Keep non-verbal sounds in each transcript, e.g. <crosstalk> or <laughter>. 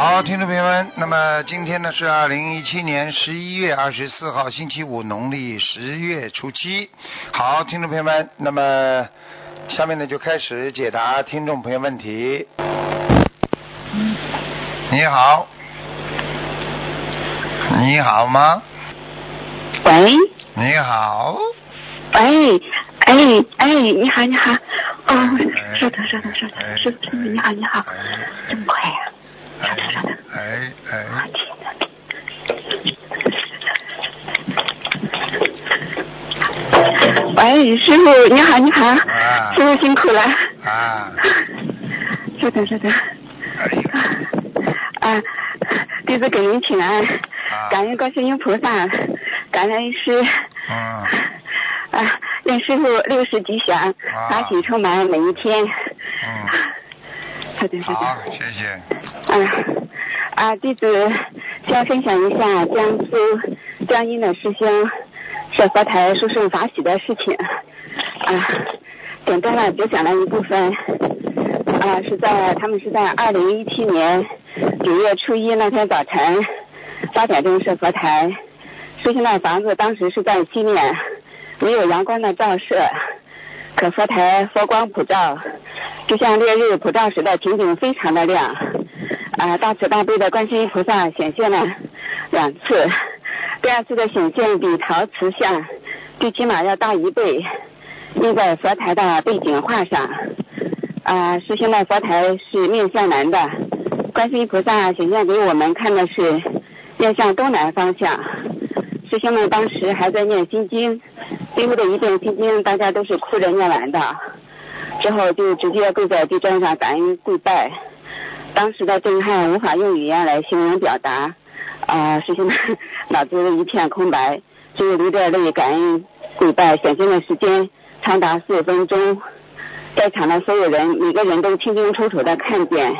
好，听众朋友们，那么今天呢是二零一七年十一月二十四号，星期五，农历十月初七。好，听众朋友们，那么下面呢就开始解答听众朋友问题。你好，你好吗？喂。你好，喂，哎哎，你好你好，哦哎，稍等稍等稍哎等，师傅师傅你好你好，这么快呀、<laughs> 哎哎！喂，师傅你好你好，啊。师傅辛苦了，啊，稍 <laughs> 等稍等，哎呀，啊，弟子给您请安，感恩观世音菩萨，感恩师。嗯，啊，愿师傅六十吉祥，法喜充满每一天。嗯，好，谢谢。啊啊，弟子先分享一下江苏江阴的师兄设佛台殊胜法喜的事情。啊，简单的只讲了一部分。啊，是在他们是在二零一七年九月初一那天早晨八点钟设佛台。师兄的房子当时是在西面，没有阳光的照射，可佛台佛光普照，就像烈日普照时的情景非常的亮。啊，大慈大悲的观世音菩萨显现了两次，第二次的显现比陶瓷像最起码要大一倍，印在佛台的背景画上。啊，师兄的佛台是面向南的，观世音菩萨显现给我们看的是面向东南方向。师兄们当时还在念心经，最后的一遍心经大家都是哭着念完的，之后就直接跪在地砖上感恩跪拜。当时的震撼无法用语言来形容表达，啊、师兄们脑子一片空白，只有流着泪感恩跪拜。显现的时间长达四分钟，在场的所有人每个人都清清楚楚的看见。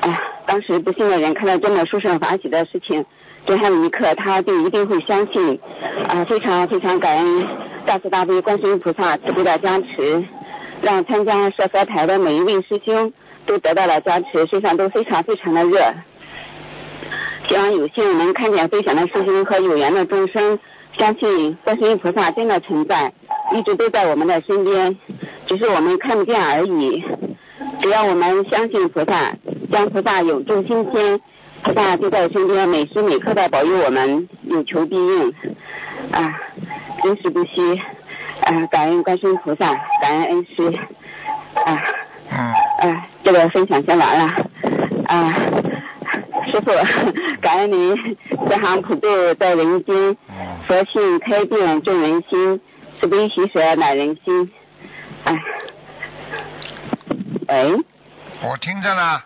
哎，当时不信的人看到这么殊胜法喜的事情，震撼的一刻，他就一定会相信。啊、非常非常感恩大慈大悲观世音菩萨慈悲的加持，让参加设佛台的每一位师兄都得到了加持，身上都非常非常的热。希望有幸能看见飞翔的师兄和有缘的众生，相信观世音菩萨真的存在，一直都在我们的身边，只是我们看不见而已。只要我们相信菩萨，将菩萨永驻心间，菩萨就在身边，每时每刻的保佑我们，有求必应。啊，真实不虚。啊，感恩观世音菩萨，感恩恩师。啊。嗯，啊，这个分享先完了。啊，师傅，感恩您慈航普渡在人间，嗯，佛性开遍众人心，慈悲喜舍乃人心。哎、喂，我听着呢。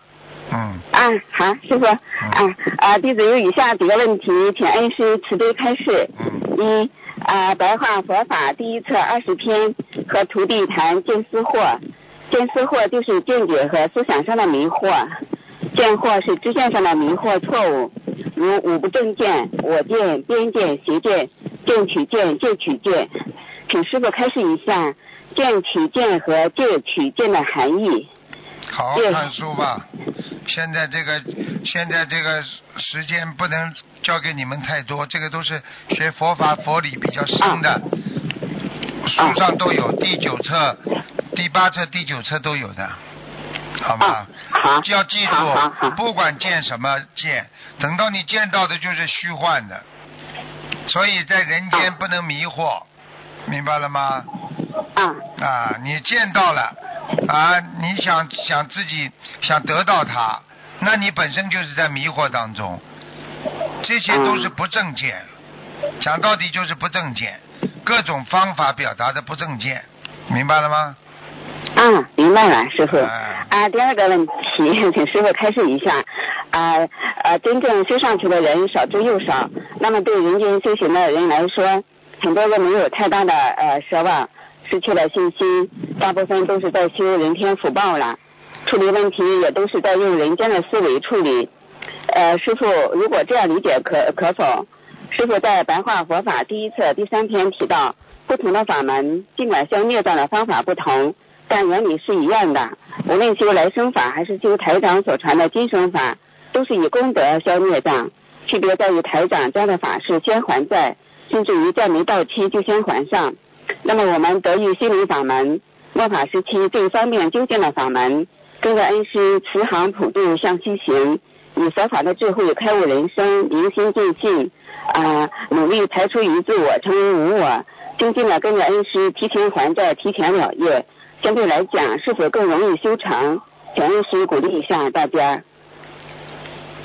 嗯，啊，好，师傅，啊啊，弟子有以下几个问题，请恩师慈悲开示。嗯，一啊，白话佛法第一册二十篇和徒弟谈见思惑，见思惑就是见解和思想上的迷惑，见惑是知见上的迷惑错误，如五不正见、我见、边见、邪见、见取见、戒取见，请师傅开示一下见取见和戒取见的含义。好好看书吧。现在这个现在这个时间不能交给你们太多，这个都是学佛法佛理比较深的，书上都有，第九册、第八册、第九册都有的，好吗啊？，好，要记住，不管见什么见，等到你见到的就是虚幻的，所以在人间不能迷惑，明白了吗？啊，你见到了啊，你想想自己想得到它，那你本身就是在迷惑当中，这些都是不正见，讲到底就是不正见，各种方法表达的不正见，明白了吗？嗯，明白了，师傅。哎啊，第二个问题，<laughs> 请师傅开示一下。啊呃，真正修上去的人少之又少，那么对人间修行的人来说，很多人没有太大的呃奢望，失去了信心，大部分都是在修人天福报了，处理问题也都是在用人间的思维处理。呃，师傅，如果这样理解可可否？师傅在白话佛法第一册第三篇提到，不同的法门尽管消孽障的方法不同，但原理是一样的。无论修来生法还是修台长所传的今生法，都是以功德消孽障。区别在于台长教的法是先还债，甚至于债没到期就先还上。那么我们得遇心灵法门，末法时期最方便究竟的法门，跟着恩师慈航普渡向西行，以佛法的智慧开悟人生，明心见性，啊，努力排除于自我，成为无我，精进的跟着恩师提前还债，提前了业。相对来讲，是否更容易修成？请恩师鼓励一下大家。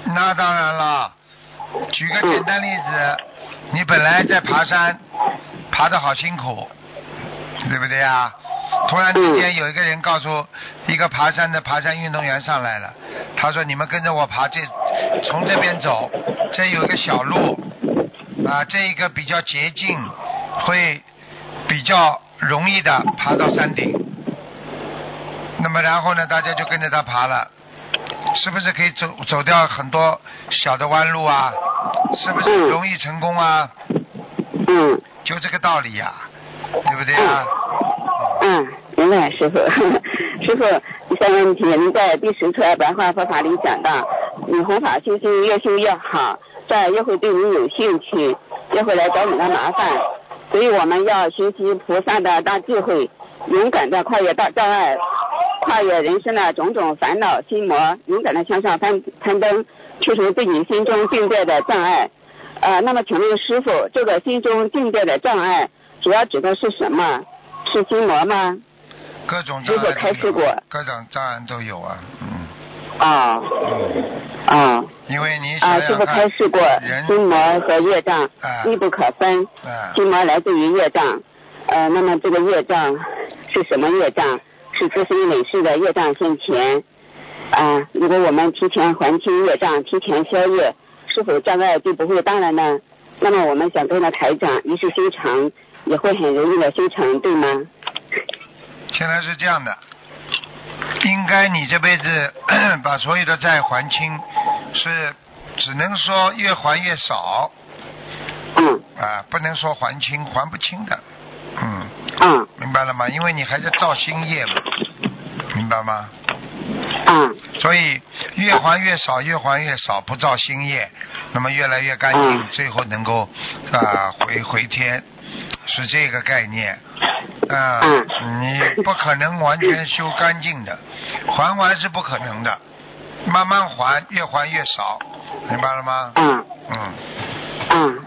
那当然了。举个简单例子，你本来在爬山，爬得好辛苦，对不对呀？突然之间有一个人告诉一个爬山的爬山运动员上来了，他说：“你们跟着我爬这，从这边走，这有个小路，啊，这一个比较捷径，会比较容易的爬到山顶。那么然后呢，大家就跟着他爬了。”是不是可以走走掉很多小的弯路啊？是不是容易成功啊？嗯。就这个道理呀，对不对啊？嗯，明白，师傅。<laughs> 师傅，第三个问题，您在第十册白话佛法里讲到，你弘法修心越修越好，这越会对你有兴趣，越会来找你的麻烦，所以我们要学习菩萨的大智慧，勇敢的跨越大障碍。跨越人生的种种烦恼心魔，勇敢的向上攀攀登，去除自己心中境界的障碍。呃，那么请问师傅，这个心中境界的障碍，主要指的是什么？是心魔吗？各种障碍开示过。各种障碍都有啊，嗯。啊。啊。因为你啊，师傅开示过，心魔和业障密不可分。心魔来自于业障，呃，那么这个业障是什么业障？是自身累世的业障现前啊！如果我们提前还清业障，提前消业，是否障碍就不会当然呢？那么我们想跟着台长一世修成，也会很容易的修成，对吗？现在是这样的，应该你这辈子 <coughs> 把所有的债还清，是只能说越还越少。嗯。啊，不能说还清，还不清的。嗯。嗯。明白了吗？因为你还在造新业嘛，明白吗？嗯。所以越还越少，越还越少，不造新业，那么越来越干净，最后能够啊回回天，是这个概念。啊。你不可能完全修干净的，还完是不可能的，慢慢还，越还越少，明白了吗？嗯。嗯。嗯，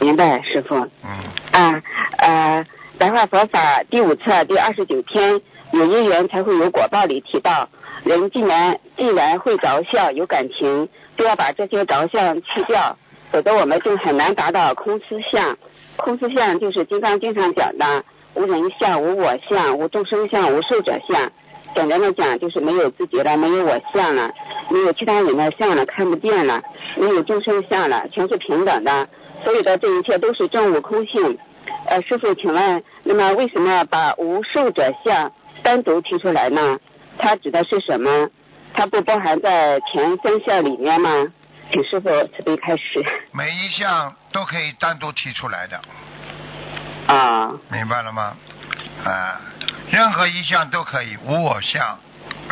明白，师傅。嗯。嗯呃。白话佛法第五册第二十九篇，有因缘才会有果报里提到，人既然既然会着相有感情，就要把这些着相去掉，否则我们就很难达到空思相。空思相就是金刚经常讲的无人相、无我相、无众生相、无寿者相。简单的讲，就是没有自己了，没有我相了，没有其他人的相了，看不见了，没有众生相了，全是平等的。所有的这一切都是正悟空性。呃，师傅，请问，那么为什么把无受者相单独提出来呢？它指的是什么？它不包含在前三项里面吗？请师傅慈悲开始。每一项都可以单独提出来的。啊。明白了吗？啊，任何一项都可以，无我相，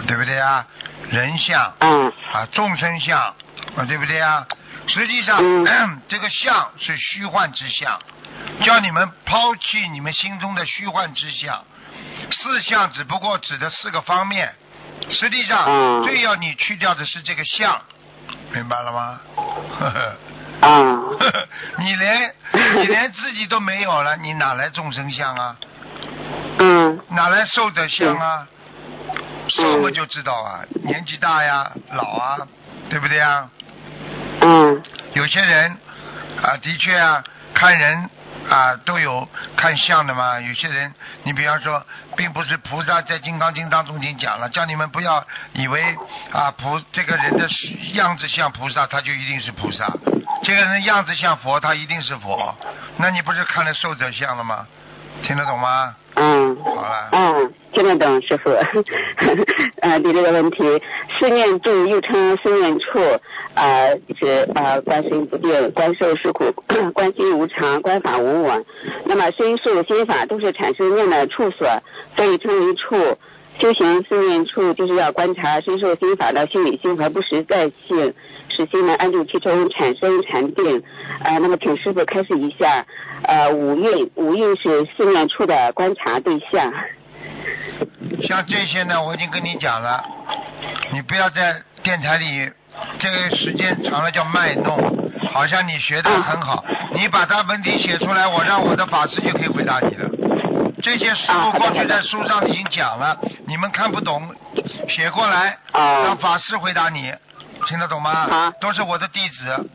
对不对啊？人相。嗯。啊，众生相，啊，对不对啊？实际上，<clears throat> 这个相是虚幻之相。叫你们抛弃你们心中的虚幻之相，四相只不过指的四个方面，实际上最要你去掉的是这个相，明白了吗？呵呵。啊。<laughs> 你连你连自己都没有了，你哪来众生相啊？嗯。哪来寿者相啊？寿嘛就知道啊，年纪大呀，老啊，对不对啊？嗯。有些人啊，的确啊，看人。啊都有看相的嘛。有些人，你比方说，并不是菩萨在《金刚经》当中已经讲了，叫你们不要以为啊菩这个人的样子像菩萨，他就一定是菩萨；这个人样子像佛，他一定是佛。那你不是看了受者相了吗？听得懂吗？嗯，好了。嗯，听得懂，师傅。<laughs> 呃，你这个问题，思念住又称思念处，呃，是呃观心不定，观受是苦，<coughs> 观心无常，观法无我。那么身受心法都是产生念的处所，所以称为处。修行思念处就是要观察身受心法的虚拟性和不实在性，使心能安住其中，产生禅定。呃，那么请师傅开始一下。呃，五蕴，五蕴是四念处的观察对象。像这些呢，我已经跟你讲了，你不要在电台里，这个时间长了叫卖弄，好像你学的很好，你把它问题写出来，我让我的法师就可以回答你了。这些师傅过去在书上已经讲了，你们看不懂，写过来，让法师回答你，听得懂吗？都是我的弟子。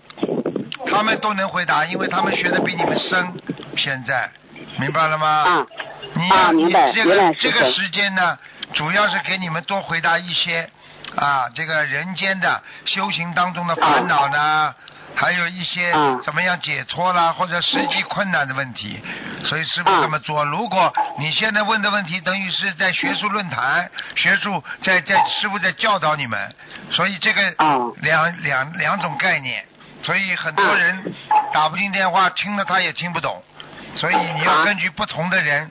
他们都能回答，因为他们学的比你们深。现在明白了吗？啊，你啊你这个这个时间呢，主要是给你们多回答一些啊，这个人间的修行当中的烦恼呢，还有一些怎么样解脱啦，或者实际困难的问题。所以师傅这么做。如果你现在问的问题，等于是在学术论坛，学术在在师傅在教导你们，所以这个两两两种概念。所以很多人打不进电话，听了他也听不懂。所以你要根据不同的人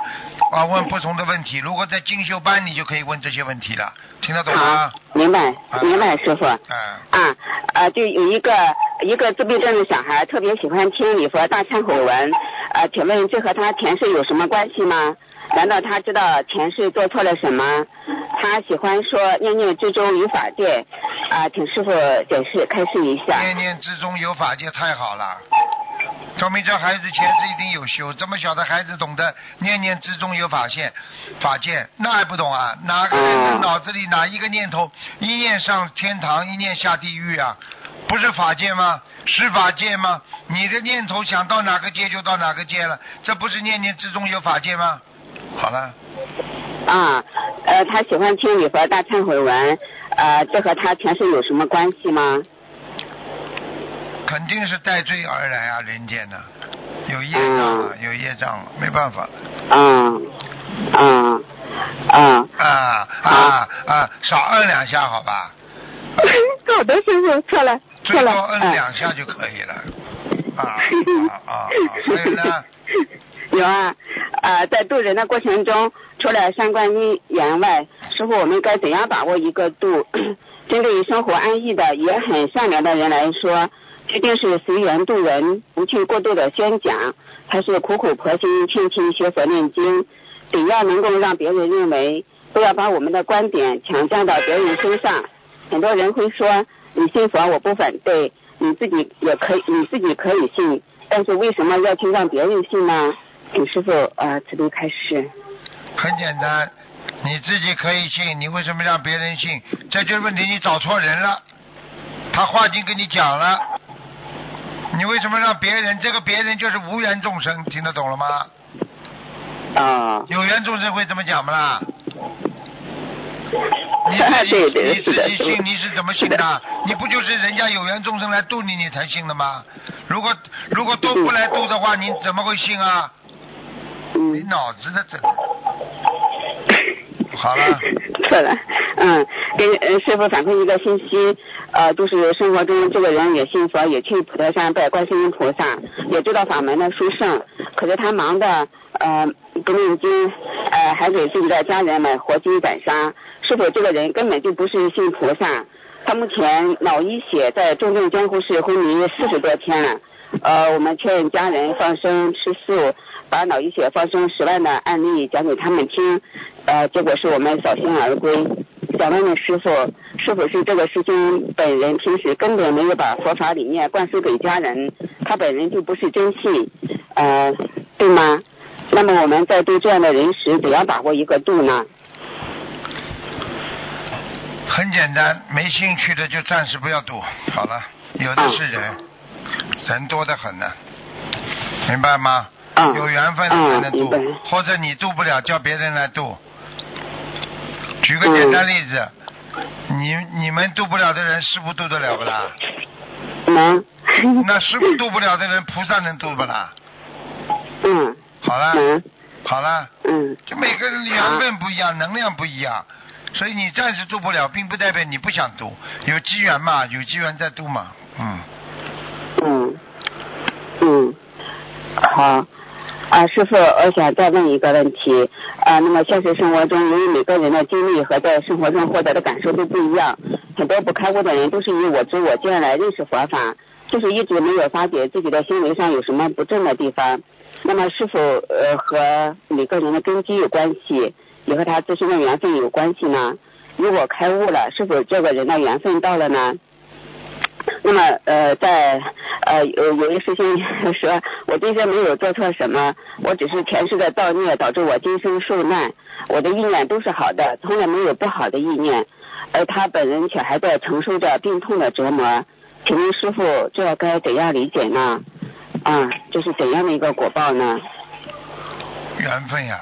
啊问不同的问题。如果在进修班，你就可以问这些问题了。听得懂吗？明白，明白，师傅。嗯。啊啊，就有一个一个自闭症的小孩，特别喜欢听礼佛大忏悔文。呃，请问这和他前世有什么关系吗？难道他知道前世做错了什么？他喜欢说念念之中有法界。啊，请师傅解释开示一下。念念之中有法界，太好了，说明这孩子前世一定有修。这么小的孩子懂得念念之中有法现，法界那还不懂啊？哪个人的脑子里哪一个念头一念上天堂，一念下地狱啊？不是法界吗？是法界吗？你的念头想到哪个界就到哪个界了，这不是念念之中有法界吗？好了。啊，呃，他喜欢听你和大忏悔文。呃，这和他前世有什么关系吗？肯定是带罪而来啊，人间的有业障，有业障，没办法。嗯嗯嗯啊啊啊！少摁两下，好吧？<laughs> 好的，师傅，错了，错了。最多摁两下就可以了。啊啊啊！还有呢？<laughs> 有啊，呃，在渡人的过程中，除了三观因缘外，师傅，我们该怎样把握一个度？<clears throat> 针对于生活安逸的也很善良的人来说，一定是随缘度人，不去过度的宣讲，还是苦苦婆心劝亲学佛念经？只要能够让别人认为，不要把我们的观点强加到别人身上。很多人会说，你信佛我不反对，你自己也可以，你自己可以信，但是为什么要去让别人信呢？请师傅啊，慈悲开始。很简单，你自己可以信，你为什么让别人信？这就是问题，你找错人了。他话已经跟你讲了，<laughs> 你为什么让别人？这个别人就是无缘众生，听得懂了吗？啊。有缘众生会怎么讲不啦？<laughs> 你自己你自己信你是怎么信的？你不就是人家有缘众生来度你，你才信的吗？如果如果都不来度的话，你怎么会信啊？没脑子的，真的。好了。<laughs> 错了，嗯，给师傅反馈一个信息，呃，就是生活中这个人也信佛，也去普陀山拜观世音菩萨，也知道法门的殊胜，可是他忙的呃不念经，呃还给自己的家人买活鸡宰杀，是否这个人根本就不是信菩萨？他目前脑溢血在重症监护室昏迷四十多天了，呃，我们劝家人放生吃素。把脑溢血放生十万的案例讲给他们听，呃，结果是我们扫兴而归。想问问师傅，是否是这个师兄本人平时根本没有把佛法理念灌输给家人，他本人就不是真信，呃，对吗？那么我们在对这样的人时，怎样把握一个度呢？很简单，没兴趣的就暂时不要度，好了，有的是人，人多的很呢，明白吗？啊有缘分的才能渡或者你渡不了，叫别人来渡。举个简单例子，你你们渡不了的人，师傅渡得了不啦？能。那师傅渡不了的人，菩萨能渡不啦？嗯好了，能好了，嗯就每个人缘分不一样，能量不一样，所以你暂时渡不了，并不代表你不想渡，有机缘嘛，有机缘再渡嘛，嗯。嗯嗯，好。啊，师傅，我想再问一个问题。啊，那么现实生活中，由于每个人的经历和在生活中获得的感受都不一样，很多不开悟的人都是以我知我见来认识佛法，就是一直没有发觉自己的行为上有什么不正的地方。那么是否呃和每个人的根基有关系，也和他自身的缘分有关系呢？如果开悟了，是否这个人的缘分到了呢？那么呃，在呃有有一个师兄 <laughs> 说，我今生没有做错什么，我只是前世的造孽导致我今生受难，我的意念都是好的，从来没有不好的意念，而他本人却还在承受着病痛的折磨。请问师傅，这该怎样理解呢？啊，这是怎样的一个果报呢？缘分呀，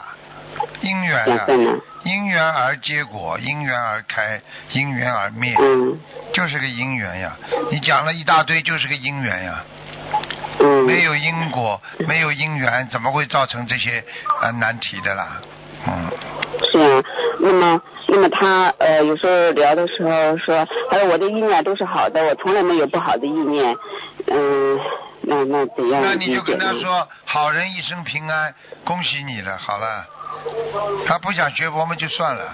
姻缘呀，缘分呢？因缘而结果，因缘而开，因缘而灭，嗯就是个因缘呀。你讲了一大堆，就是个因缘呀。嗯。没有因果，没有因缘，怎么会造成这些呃难题的啦？嗯，是啊，那么那么他呃有时候聊的时候说，他说我的意念都是好的，我从来没有不好的意念，嗯，那那怎样那？你就跟他说，好人一生平安，恭喜你了，好了。他不想学佛嘛，就算了。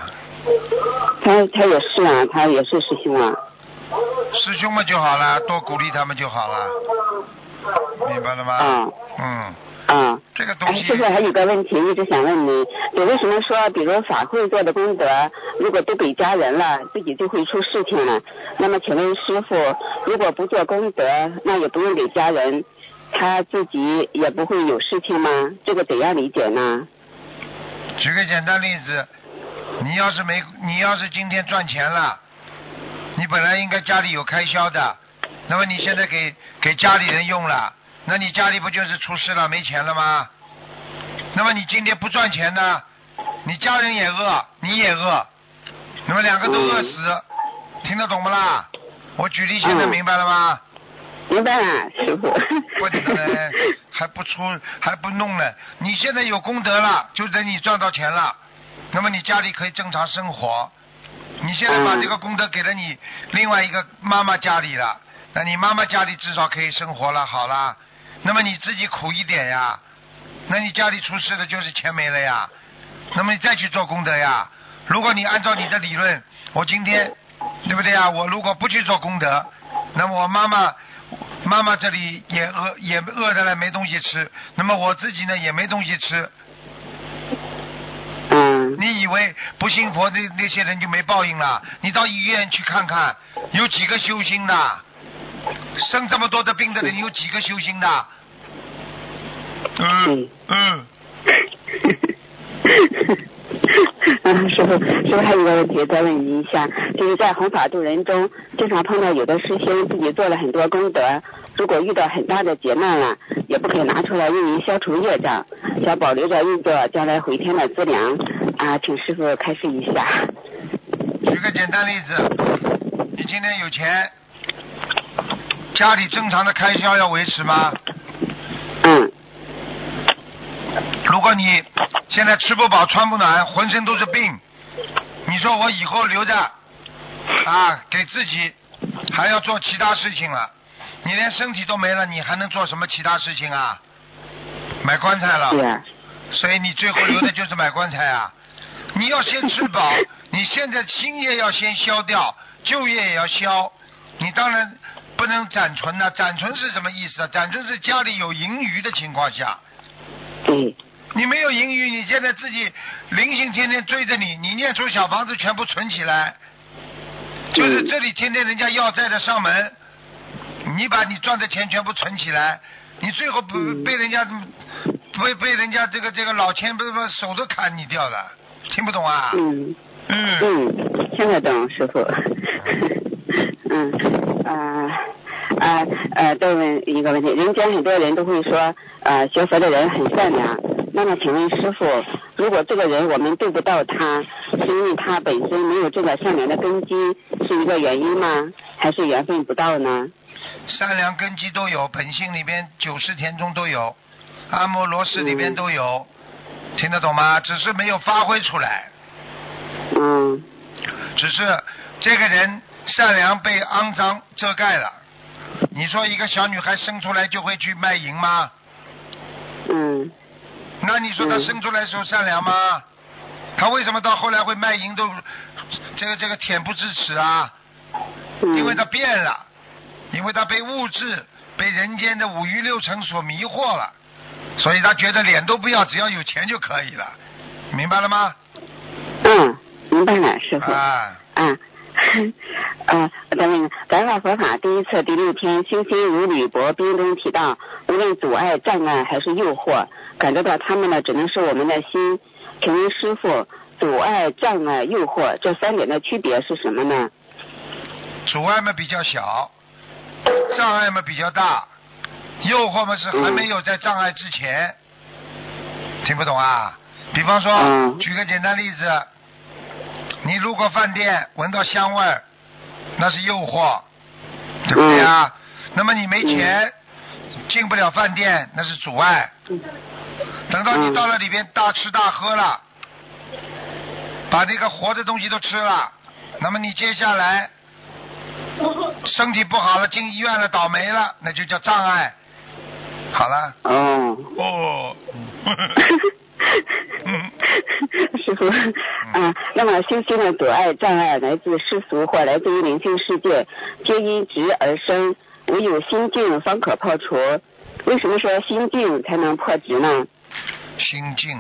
他他也是啊，他也是师兄啊，师兄们就好了，多鼓励他们就好了，明白了吗？嗯嗯，啊。哎，这个东西师傅还有个问题一直想问你，你为什么说，比如法会做的功德，如果都给家人了，自己就会出事情了？那么请问师傅，如果不做功德，那也不用给家人，他自己也不会有事情吗？这个怎样理解呢？举个简单例子，你要是没，你要是今天赚钱了，你本来应该家里有开销的，那么你现在给给家里人用了，那你家里不就是出事了，没钱了吗？那么你今天不赚钱呢，你家人也饿，你也饿，那么两个都饿死，听得懂不啦？我举例现在明白了吗？明白了，师傅。<laughs> 我的嘞，还不出还不弄呢？你现在有功德了，就等你赚到钱了，那么你家里可以正常生活。你现在把嗯这个功德给了你另外一个妈妈家里了，那你妈妈家里至少可以生活了，好啦。那么你自己苦一点呀，那你家里出事了就是钱没了呀，那么你再去做功德呀。如果你按照你的理论，我今天对不对呀？我如果不去做功德，那么我妈妈妈妈这里也饿也饿的了，没东西吃。那么我自己呢也没东西吃。嗯你以为不信佛的那些人就没报应了？你到医院去看看，有几个修心的？生这么多的病的人有几个修心的？嗯嗯，<laughs> 嗯，<laughs> 师傅，师傅还有一个问题再问您一下，就是在弘法度人中，经常碰到有的师兄自己做了很多功德，如果遇到很大的劫难了，也不肯拿出来用于消除业障，想保留着运作将来回天的资粮啊，请师傅开示一下。举个简单例子，你今天有钱，家里正常的开销要维持吗？嗯如果你现在吃不饱穿不暖，浑身都是病，你说我以后留着啊，给自己还要做其他事情了，你连身体都没了，你还能做什么其他事情啊？买棺材了所以你最后留的就是买棺材啊！你要先吃饱，你现在新业要先消掉，旧业也要消。你当然不能暂存呐、暂存是什么意思啊？暂存是家里有盈余的情况下，对，你没有盈余，你现在自己灵性天天追着你，你念出小房子全部存起来，就是这里天天人家要债的上门，你把你赚的钱全部存起来，你最后不嗯被人家被被人家这个这个老千不不手都砍你掉了，听不懂啊？嗯。嗯，嗯，听得懂，师傅。<laughs> 嗯，啊啊呃，再问一个问题，人间很多人都会说，呃，学佛的人很善良。那么，请问师傅，如果这个人我们对不到他，是因为他本身没有这个善良的根基，是一个原因吗？还是缘分不到呢？善良根基都有，本性里边九世田中都有，阿摩罗氏里边都有，听得懂吗？只是没有发挥出来，嗯只是这个人善良被肮脏遮盖了。你说一个小女孩生出来就会去卖淫吗？嗯那你说她嗯生出来的时候善良吗？她为什么到后来会卖淫都这个这个恬不知耻啊？嗯，因为她变了，因为她被物质、被人间的五欲六尘所迷惑了，所以她觉得脸都不要，只要有钱就可以了，明白了吗？嗯，明白了，师傅。啊，啊，<laughs> 呃，咱们白话佛法第一册第六篇《星星如履薄冰》中提到，无论阻碍、障碍还是诱惑，感觉到他们呢，只能是我们的心。请问师傅，阻碍、障碍、诱惑这三点的区别是什么呢？阻碍嘛比较小，障碍嘛比较大，诱惑嘛是还没有在障碍之前，听不懂啊？比方说，嗯举个简单例子，你路过饭店闻到香味儿，那是诱惑，对不对啊？那么你没钱，进不了饭店，那是阻碍。等到你嗯到了里边大吃大喝了，把那个活的东西都吃了，那么你接下来身体不好了，进医院了，倒霉了，那就叫障碍。好了，哦。哦，<laughs> 嗯 <laughs> 师傅，啊，那么修心的阻碍、障碍来自世俗或来自于灵性世界，皆因执而生，唯有心境方可破除。为什么说心境才能破执呢？心静，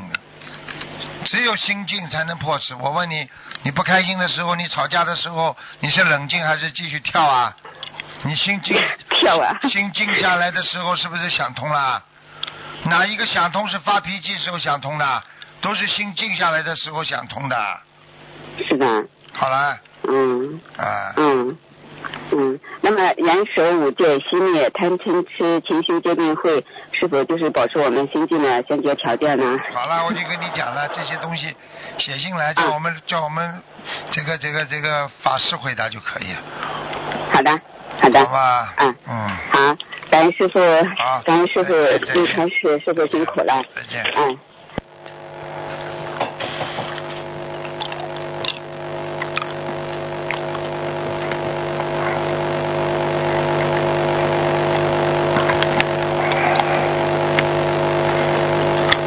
只有心静才能破执。我问你，你不开心的时候，你吵架的时候，你是冷静还是继续跳啊？你心静，<laughs> 跳啊！心静下来的时候，是不是想通了？哪一个想通是发脾气时候想通的？都是心静下来的时候想通的。是的，好了，嗯啊，嗯嗯。那么严守五戒、熄灭贪嗔痴、勤修戒定慧，是否就是保持我们心境的先决条件呢？好了，我就跟你讲了，这些东西写信来，叫我们叫我们这个这个这个法师回答就可以了，好的，好的。好吧？嗯嗯，好，感恩师傅，感恩师傅一开始师傅辛苦了。再见。嗯。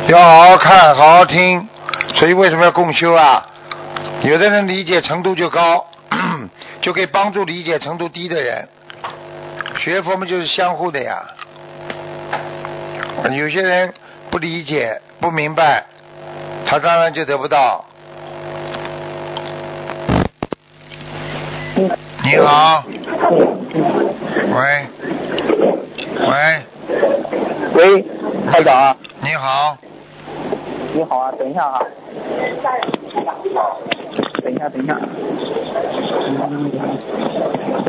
要好好看，好好听，所以为什么要共修啊？有的人理解程度就高，<clears throat> 就可以帮助理解程度低的人。学佛嘛就是相互的呀。有些人不理解、不明白，他当然就得不到。你好，喂，喂，喂，台长，你好，你好啊，等一下啊，等一下，等一下，嗯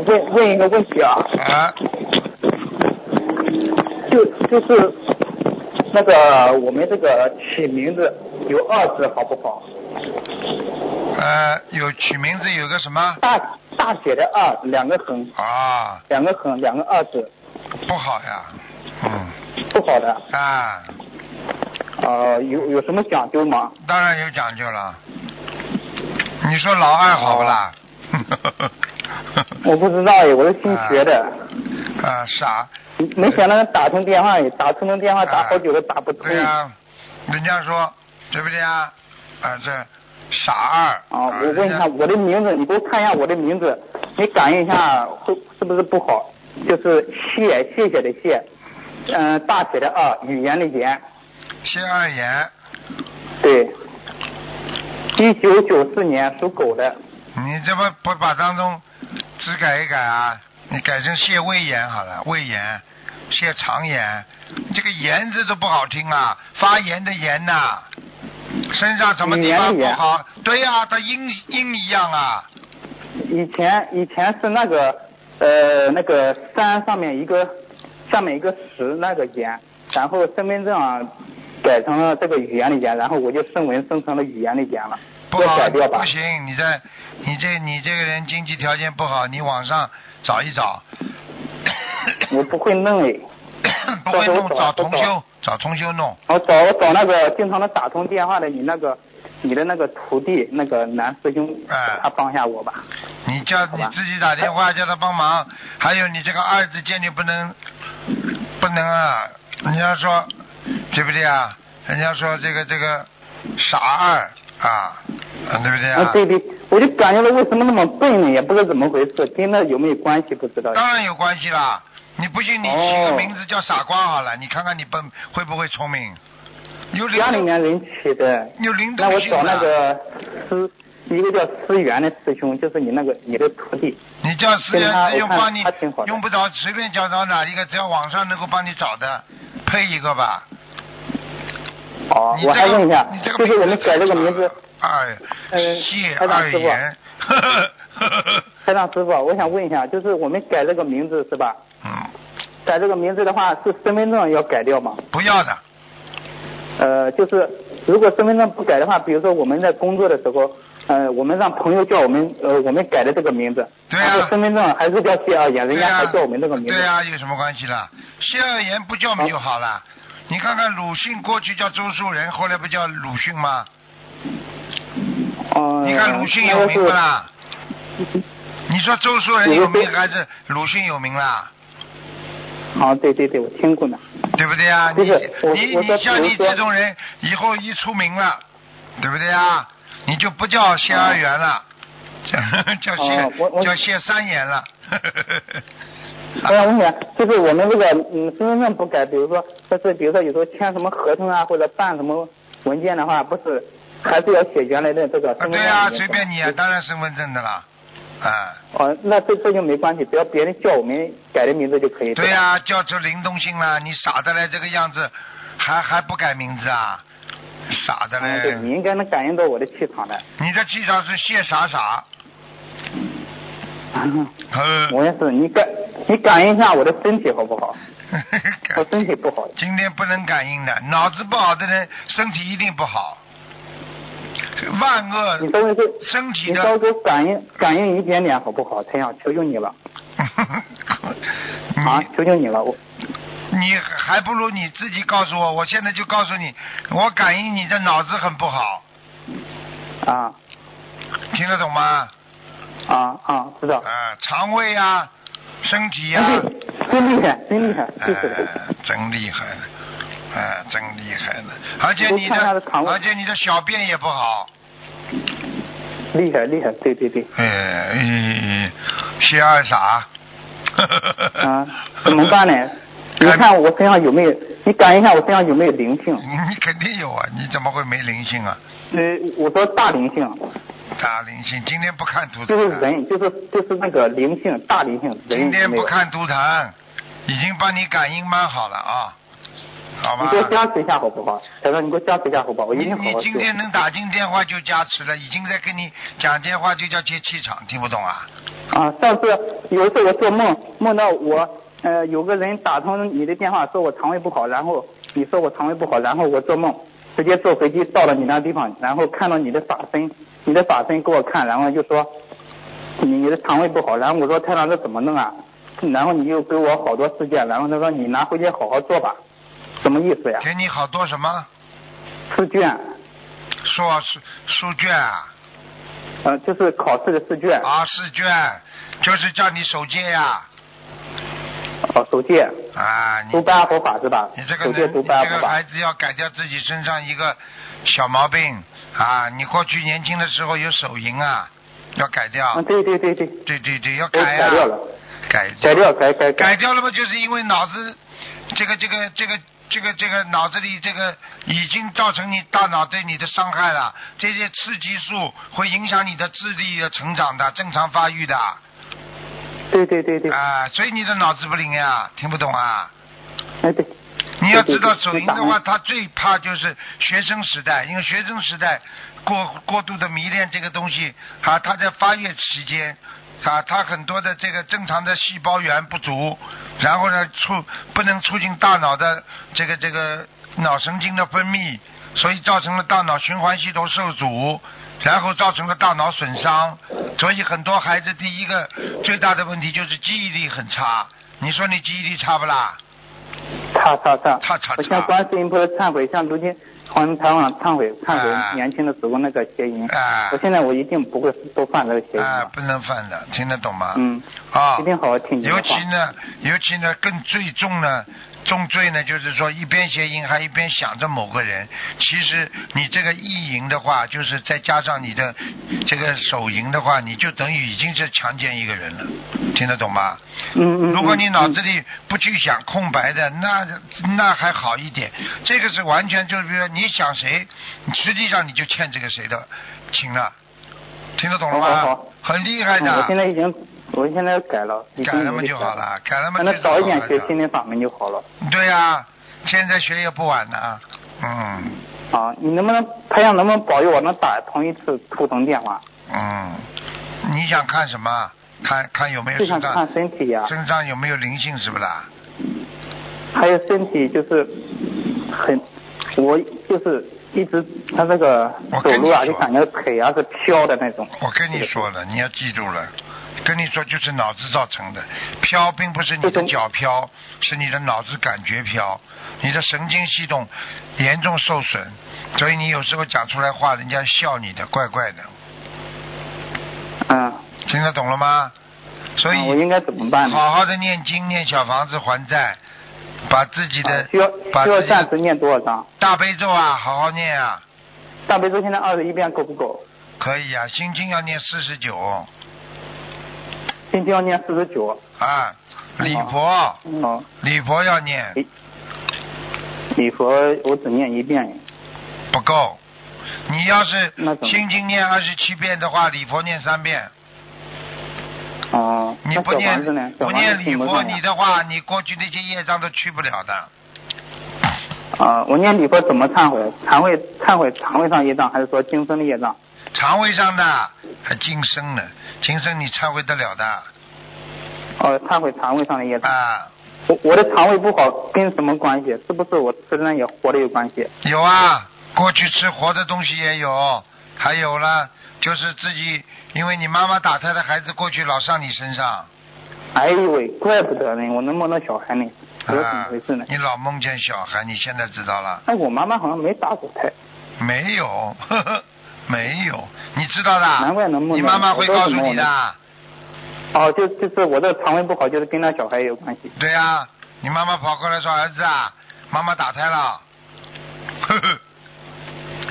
问问一个问题啊，啊，就就是那个我们这个起名字有二字好不好？呃，有取名字有个什么大大写的二，两个横，啊？两个横，两个二字，不好呀，嗯，不好的，啊，呃，有有什么讲究吗？当然有讲究了。你说老二好不啦？<laughs> <laughs> 我不知道耶，我是新学的，啊，傻。没想到打通电话，打通通电话打好久都打不通。对呀、人家说对不对呀？啊，这傻二。啊，我问一下我的名字，你给我看一下我的名字，你感应一下会是不是不好？就是谢谢谢的谢，嗯、大写的二，语言的言，谢二言，对。一九九四年属狗的，你这不不把当中只改一改啊？你改成谢胃炎好了，胃炎，谢肠炎，这个炎字都不好听啊，发炎的炎呐、身上什么地方不好？对呀、它音音一样啊。以前以前是那个呃那个山上面一个上面一个石那个炎，然后身份证啊改成了这个语言的言，然后我就声纹生成了语言的言了，不好，要改掉吧不？行，你这你这你这个人经济条件不好，你网上找一找，<coughs> 我不会弄哎，<coughs> 不会弄找找同修，找同修弄。我找我找那个经常能打通电话的你那个你的那个徒弟那个男师兄，哎他帮一下我吧。你叫你自己打电话叫他帮忙，还有你这个二字坚决不能不能啊！人家说对不对啊？人家说这个这个傻二啊，嗯对不对啊，啊？对对，我就感觉到为什么那么笨呢？也不知道怎么回事，跟那有没有关系不知道。当然有关系啦！你不信你起个哦名字叫傻瓜好了，你看看你笨会不会聪明？有灵家里面人起的，有灵那我找动性的。那个师，一个叫思源的师兄，就是你那个你的徒弟。你叫思源他人只有我看帮你用不着随便找到哪一个，只要网上能够帮你找的，配一个吧。哦，我还问一下这，个就是我们改这个名字，哎，嗯谢台长师傅二言。<laughs> 台长师傅，我想问一下，就是我们改这个名字是吧？嗯，改这个名字的话，是身份证要改掉吗？不要的，呃，就是如果身份证不改的话，比如说我们在工作的时候，呃，我们让朋友叫我们，呃，我们改的这个名字，对啊身份证还是叫谢二言，人、家还叫我们这个名字。对呀、有什么关系啦？谢二言不叫名就好了。你看看鲁迅过去叫周树人，后来不叫鲁迅吗？哦、你看鲁迅有名不啦？你说周树人有名还是鲁迅有名啦？啊，对对对，我听过呢。对不对啊？不你你像你这种人，以后一出名了，对不对啊？你就不叫谢二元了，<laughs> 叫叫谢、叫谢三言了。我想问一下，就是我们这个嗯身份证不改，比如说就是比如说有时候签什么合同啊，或者办什么文件的话，不是还是要写原来的这个啊，身份证对啊，随便你啊，当然身份证的啦，啊，哦，那这这就没关系，只要别人叫我们改的名字就可以。吧对呀、叫出灵动性了，你傻的嘞，这个样子，还还不改名字啊？傻的嗯，对，你，应该能感应到我的气场的。你的气场是谢傻傻，<laughs> 呃，我也是，你感你感应一下我的身体好不好？<laughs> 我身体不好。今天不能感应的，脑子不好的人身体一定不好。万你恶稍微给身体的你稍微感应感应一点点好不好？陈阳，求求你了 <laughs> 啊！求求你了，我你你还不如你自己告诉我，我现在就告诉你，我感应你的脑子很不好，啊听得懂吗？啊啊，知道。啊，肠胃啊，身体呀、哎对真厉害，真厉害，就是的。哎，真厉害了，哎，真厉害了，而且你的而且你的小便也不好，厉害厉害，对对对。哎，哎谢二傻，啊，怎么办呢？<laughs> 你看我身上有没有？你感应一下我身上有没有灵性？你肯定有啊，你怎么会没灵性啊？呃，我说大灵性，大灵性，今天不看图腾就是，人，就是就是那个灵性，大灵性，人今天。不看图腾，已经帮你感应蛮好了啊，好吧你给？我加持一下好不好？小张，你给我加持一下好不好？我一你定好好修。你今天能打进电话就加持了，已经在跟你讲电话就叫接气场，听不懂啊？啊，上次有一次我做梦，梦到我呃有个人打通你的电话，说我肠胃不好，然后你说我肠胃不好，然后我做梦直接坐飞机到了你那地方，然后看到你的法身，你的法身给我看，然后就说你你的肠胃不好，然后我说太长这怎么弄啊？然后你又给我好多事件，然后他说你拿回去好好做吧，什么意思呀？给你好多什么试卷，说书书卷啊？呃，就是考试的试卷，啊，试卷就是叫你守戒呀、哦，手戒，啊，你读八佛法是吧？你这个你这个孩。子要改掉自己身上一个小毛病啊！你过去年轻的时候有手淫啊，要改掉啊，。对对对对，对对对，要改啊改掉了，改改掉改改改掉了嘛，就是因为脑子这个这个这个这个这个脑子里这个已经造成你大脑对你的伤害了，这些刺激素会影响你的智力的成长的，正常发育的对、对对对啊，所以你的脑子不灵呀，听不懂啊。哎对，你要知道手淫的话，他最怕就是学生时代，因为学生时代过过度的迷恋这个东西，啊，他在发育期间啊他很多的这个正常的细胞源不足，然后呢促不能促进大脑的这个这个脑神经的分泌，所以造成了大脑循环系统受阻，然后造成了大脑损伤，所以很多孩子第一个最大的问题就是记忆力很差。你说你记忆力差不啦？差差差，差差我向差观世音菩萨忏悔，向如今黄台湾忏悔，忏哎悔年轻的时候那个邪淫。啊我现在我一定不会多犯这个邪淫啊，了。不能犯的，听得懂吗？嗯，啊，一定好好听尤。其呢，尤其呢，更最重呢，重罪呢，就是说一边邪淫还一边想着某个人。其实你这个意淫的话，就是再加上你的这个手淫的话，你就等于已经是强奸一个人了，听得懂吗？嗯嗯。如果你嗯脑子里不去想空白的，那那还好一点。这个是完全就是比如说你想谁，实际上你就欠这个谁的情了，听得懂了吗？很厉害的。现在已经，我现在改了，改了嘛就好了，改了嘛让他就是早一点学心灵法门就好了。对呀、现在学也不晚呢。嗯啊，你能不能，台长能不能保佑我能打同一次图腾电话？嗯，你想看什么？看看有没有就想身上看身体呀、身上有没有灵性是不啦？还有身体就是很，我就是一直他这个走路啊，就感觉腿啊是飘的那种。我跟你说了，你要记住了。跟你说，就是脑子造成的飘，并不是你的脚飘，是你的脑子感觉飘，你的神经系统严重受损，所以你有时候讲出来话，人家笑你的，怪怪的，嗯，听得懂了吗？所以、嗯我应该怎么办呢？好好的念经，念小房子还债，把自己的、啊需要把自己需要暂时念多少章？大悲咒啊，好好念啊，大悲咒现在二十一遍够不够？可以啊，心经要念四十九心经要念四十九。啊，礼佛哦，礼佛要念礼礼佛我只念一遍。不够，你要是心经念二十七遍的话，礼佛念三遍，哦，你不念不念礼佛，你的话，你过去那些业障都去不了的。啊，我念礼佛怎么忏悔？忏悔忏悔肠胃上业障，还是说今生的业障？肠胃上的还今生呢，今生你忏悔得了的哦，忏悔肠胃上的业障。啊？我我的肠胃不好跟什么关系？是不是我吃的那些活的有关系？有啊，过去吃活的东西也有，还有呢，就是自己，因为你妈妈打胎的孩子过去老上你身上，哎呦喂，怪不得呢，我能梦到小孩呢，这是怎么啊回事呢？，你老梦见小孩，你现在知道了哎，我妈妈好像没打过胎。没有？呵呵，没有，你知道的？难怪能梦到你妈妈会告诉你的，哦，就就是我这个肠胃不好，就是跟那小孩有关系。对呀、你妈妈跑过来说儿子啊，妈妈打胎了，呵呵，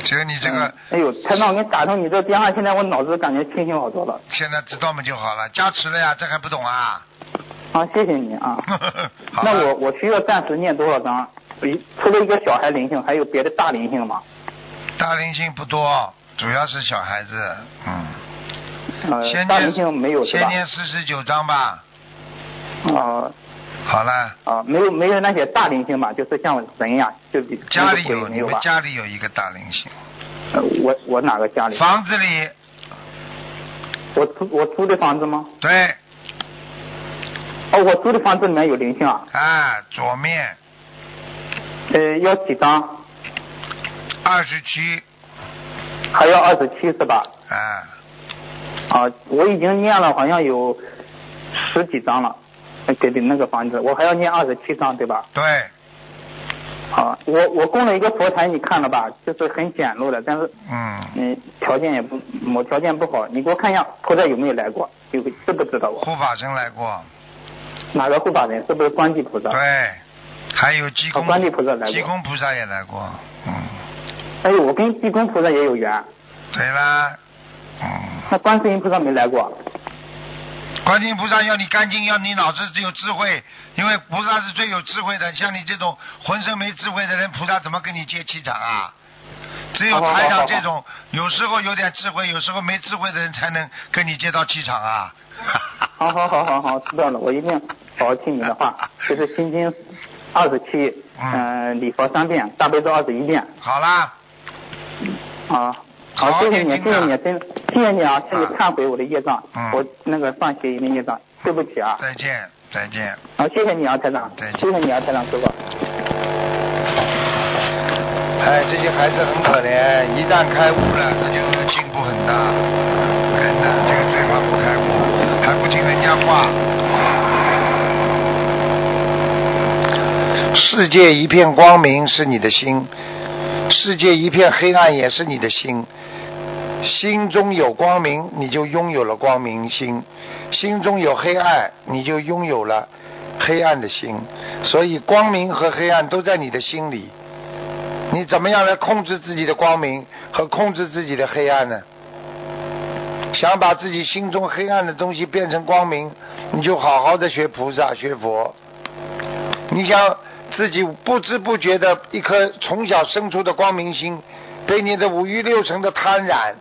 只有你这个、嗯哎呦，台长，我给你打通你这个电话，现在我脑子感觉清醒好多了。现在知道嘛就好了，加持了呀，这还不懂啊？啊，谢谢你啊。<laughs> 好那我我需要暂时念多少章？除了一个小孩灵性，还有别的大灵性吗？大灵性不多，主要是小孩子，嗯。呃，先大灵性没有？先念四十九章吧。啊好了，啊，没有没有那些大灵性吧？就是像人呀，就比家里有，有？你们家里有一个大灵性，呃我我哪个家里？房子里我租我租的房子吗？对，哦，我租的房子里面有灵性啊。哎，左面呃，要几张？二十七，还要二十七是吧？哎，啊，我已经念了好像有十几张了，呃给的那个房子，我还要念二十七张对吧？对，啊，我我供了一个佛台，你看了吧？就是很简陋的，但是嗯，嗯条件也不我条件不好，你给我看一下菩萨有没有来过？有知不知道我？护法神来过，哪个护法神？是不是观地菩萨？对，还有济公哦观地菩萨来过济公菩萨也来过，嗯，哎呦，我跟地公菩萨也有缘，对啦，嗯，那观世音菩萨没来过。观世音菩萨要你干净，要你脑子只有智慧，因为菩萨是最有智慧的。像你这种浑身没智慧的人，菩萨怎么跟你接气场啊？只有台好好好好长这种有时候有点智慧，有时候没智慧的人才能跟你接到气场啊。好好好好好，知道了，我一定好好听你的话。<laughs> 就是心经二十七，嗯嗯，礼佛三遍，大悲咒二十一遍。好啦，啊，好好好，谢谢你，谢谢你，真谢谢你啊，向你忏悔我的业障，嗯我那个犯邪淫的业障，对不起啊。再见，再见。好，谢谢你啊，台长再，见谢谢你啊，台长师傅。哎，这些孩子很可怜，一旦开悟了，他就进步很大。人呢，这个嘴巴不开悟，还不听人家话。世界一片光明是你的心，世界一片黑暗也是你的心。心中有光明，你就拥有了光明心；心中有黑暗，你就拥有了黑暗的心。所以，光明和黑暗都在你的心里。你怎么样来控制自己的光明和控制自己的黑暗呢？想把自己心中黑暗的东西变成光明，你就好好的学菩萨、学佛。你想自己不知不觉的一颗从小生出的光明心，被你的五欲六尘的贪婪、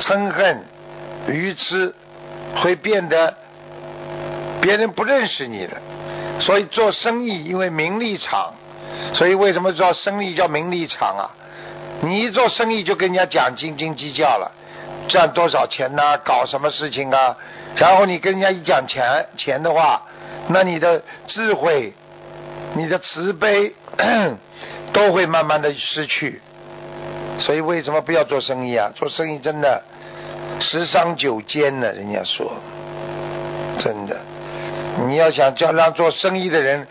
嗔恨、愚痴，会变得别人不认识你了。所以做生意，因为名利场，所以为什么做生意叫名利场啊？你一做生意就跟人家讲斤斤计较了，赚多少钱呐、搞什么事情啊？然后你跟人家一讲钱钱的话，那你的智慧、你的慈悲都会慢慢的失去。所以为什么不要做生意啊？做生意真的十伤九奸呢，人家说，真的。你要想叫让做生意的人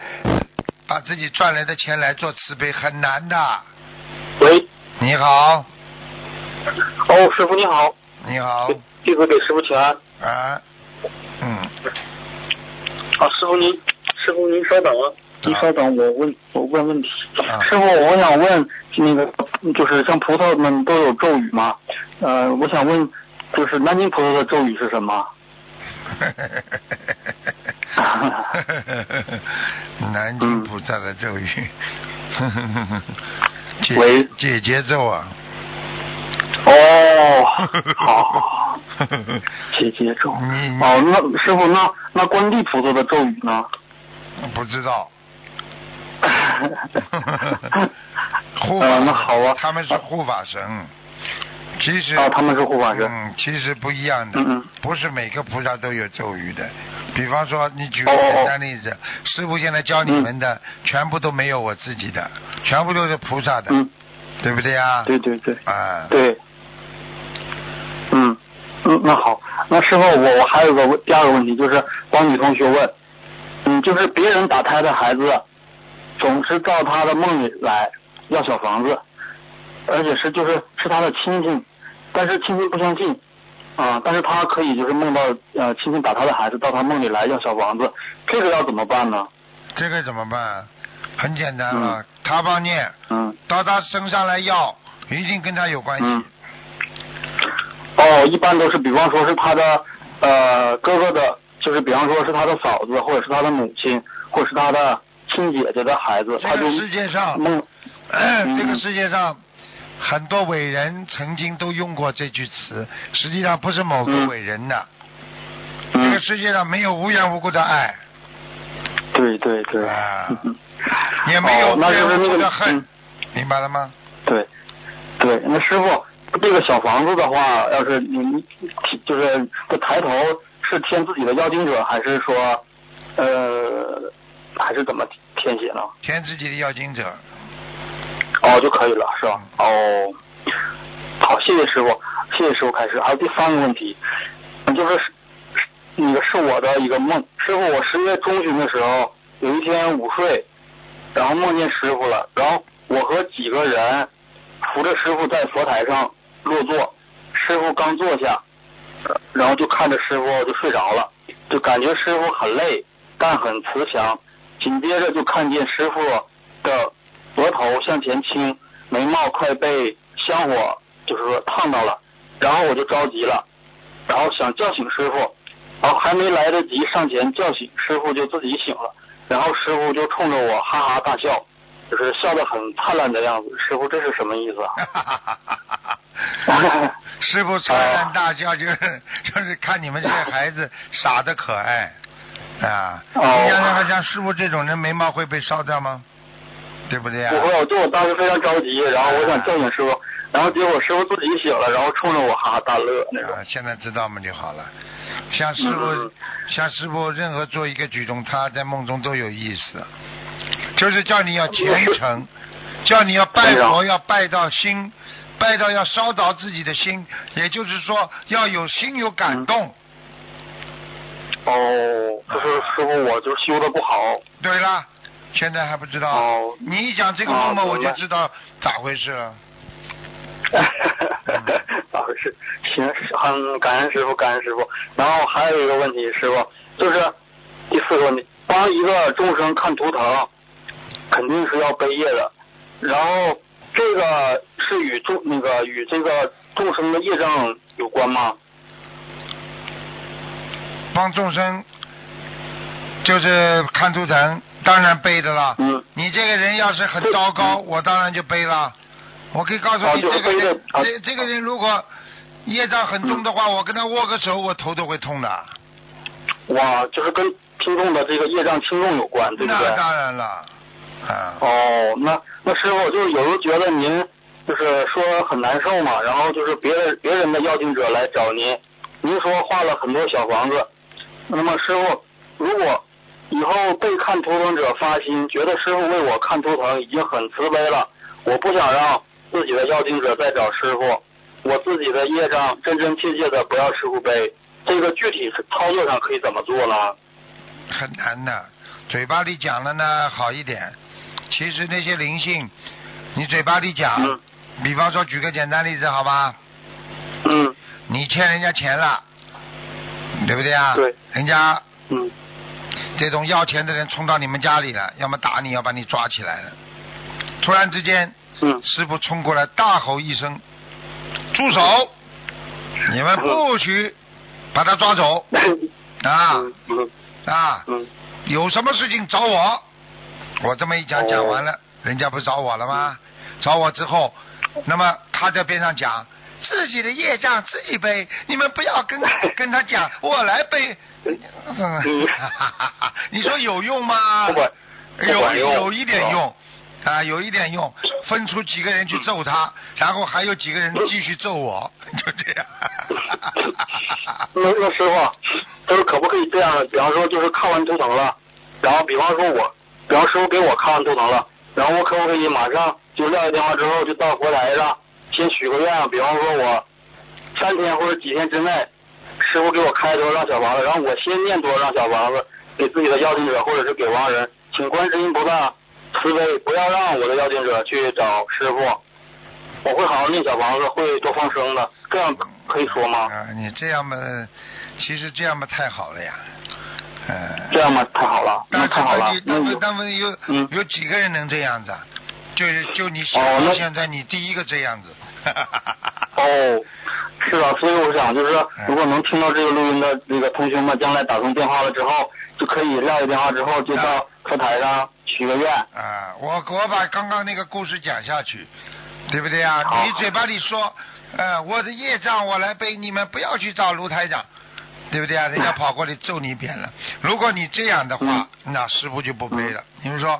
把自己赚来的钱来做慈悲，很难的。喂，你好，哦，师傅你好，你好，弟子给师傅请安。啊，嗯，啊，师傅您，师傅您稍等啊，您稍等，我问我问问题。啊 <laughs> 师傅，我想问那个，就是像菩萨们都有咒语吗？呃，我想问，就是南京菩萨的咒语是什么？<laughs> 南京菩萨的咒语，<laughs> 解喂解结咒啊。哦，好，姐姐咒。你你哦，那师傅，那那观地菩萨的咒语呢？不知道。<laughs> 护法呃，神那好啊。他们是护法神。其实啊，他们是护法神。嗯，其实不一样的，不是每个菩萨都有咒语的。比方说，你举个简单例子，师傅现在教你们的、全部都没有我自己的，全部都是菩萨的，嗯，对不对呀？对对对。啊，对，嗯嗯，那好，那师傅，我我还有个问第二个问题，就是帮女同学问，嗯，就是别人打胎的孩子，总是到他的梦里来要小房子，而且是就是是他的亲戚，但是亲戚不相信啊，但是他可以就是梦到呃亲戚打他的孩子到他梦里来要小房子，这个要怎么办呢？这个怎么办？很简单了，他帮念，嗯到他身上来要，一定跟他有关系。嗯。哦，一般都是，比方说是他的呃哥哥的，就是比方说是他的嫂子，或者是他的母亲，或者是他的亲姐姐的孩子，这个世界上，嗯。这个世界上很多伟人曾经都用过这句词，实际上不是某个嗯。伟人的。这嗯个，世界上没有无缘无故的爱，对对对，啊。<laughs> 也没有哦无缘无故的恨，嗯。明白了吗？对对，那师傅这个小房子的话，要是你你就是这抬头是添自己的要经者，还是说呃还是怎么填写呢？填自己的要经者，哦，就可以了，是吧？哦，好，谢谢师傅，谢谢师傅开始。还有第三个问题，嗯就是是那个是我的一个梦，师傅，我十月中旬的时候有一天午睡，然后梦见师傅了，然后我和几个人扶着师傅在佛台上落座，师傅刚坐下，呃然后就看着师傅就睡着了，就感觉师傅很累，但很慈祥，紧接着就看见师傅的额头向前倾，眉毛快被香火就是说烫到了，然后我就着急了，然后想叫醒师傅，然后还没来得及上前叫醒师傅，就自己醒了，然后师傅就冲着我哈哈大笑，就是笑得很灿烂的样子。师傅这是什么意思啊？<laughs> 师傅灿烂大笑，就 <laughs> 是就是看你们这些孩子傻的可爱啊！你哦想想看，像师傅这种人，眉毛会被烧掉吗？对不对啊？不会，就我当时非常着急，然后我想叫醒师傅，然后结果师傅自己醒了，然后冲着我哈哈大乐那种。啊，现在知道嘛就好了。像师傅，嗯像师傅，任何做一个举动，他在梦中都有意思，就是叫你要虔诚，<laughs> 叫你要拜佛，要拜到心，拜到要烧着自己的心，也就是说要有心有感动。哦，就是师傅，我就修的不好。对了，现在还不知道。哦你一讲这个梦嘛，我就知道咋回事了。<laughs> 咋回事？行，很感恩师傅，感恩师傅。然后还有一个问题，师傅，就是第四个问题，帮一个众生看图腾，肯定是要背业的。然后这个是与众那个与这个众生的业障有关吗？帮众生就是看图腾，当然背的了。嗯。你这个人要是很糟糕，我当然就背了。我可以告诉你，这个人，啊这这个人如果业障很重的话，我跟他握个手，我头都会痛的。哇，就是跟听众的这个业障轻重有关，对不对？那当然了，啊。哦，那那师傅就是有时候觉得您就是说很难受嘛，然后就是别人别人的邀请者来找您，您说画了很多小房子，那么师傅如果以后被看图腾者发心，觉得师傅为我看图腾已经很慈悲了，我不想让自己的要经者再找师傅，我自己的业障真真切切的不要师傅背，这个具体是操作上可以怎么做呢？很难的，嘴巴里讲了呢好一点，其实那些灵性，你嘴巴里讲，嗯。比方说举个简单例子好吧，嗯。你欠人家钱了，对不对啊？对。人家嗯这种要钱的人冲到你们家里了，要么打你，要把你抓起来了。突然之间，嗯师傅冲过来大吼一声：“住手！你们不许把他抓走啊啊！嗯有什么事情找我。”我这么一讲哦讲完了，人家不找我了吗？找我之后，那么他在边上讲自己的业障自己背，你们不要跟 <laughs> 跟他讲，我来背。嗯 <laughs> 你说有用吗？不管有有一点用啊，有一点用，分出几个人去揍他，然后还有几个人继续揍我，就这样。<laughs> 那那师傅，就是可不可以这样呢？比方说，就是看完图腾了，然后比方说我，比方师傅给我看完图腾了，然后我可不可以马上就撂下电话之后就到佛台上先许个愿？比方说我三天或者几天之内，师傅给我开多少张小房子，然后我先念多少张小房子给自己的要经者或者是给亡人，请观世音菩萨慈悲，不要让我的要经者去找师傅。我会好好念小房子，会多放生的，这样可以说吗？啊，你这样嘛，其实这样嘛太好了呀，呃。这样吗？太好了，那但太好了那有他们有嗯有几个人能这样子啊？就就你想哦那现在你第一个这样子。哦，<laughs> 是啊，所以我想就是说嗯，如果能听到这个录音的这个同学们，将来打通电话了之后，就可以撂下电话之后，就到佛台上许个愿。啊，我我把刚刚那个故事讲下去，对不对啊？你嘴巴里说，呃，我的业障我来背，你们不要去找卢台长，对不对啊？人家跑过来揍你一遍了。如果你这样的话，嗯那师傅就不背了。你们说，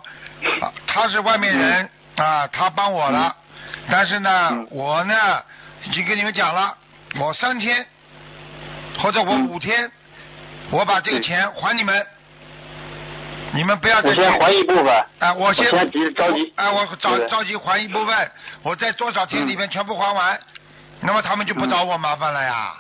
啊，他是外面人啊，他帮我了，但是呢，嗯我呢已经跟你们讲了，我三天或者我嗯五天，我把这个钱还你们。你们不要再去我先还一部分。啊，我先我现在急着急哎、我着着急还一部分，我在多少天里面全部还完，那么他们就不找我麻烦了呀，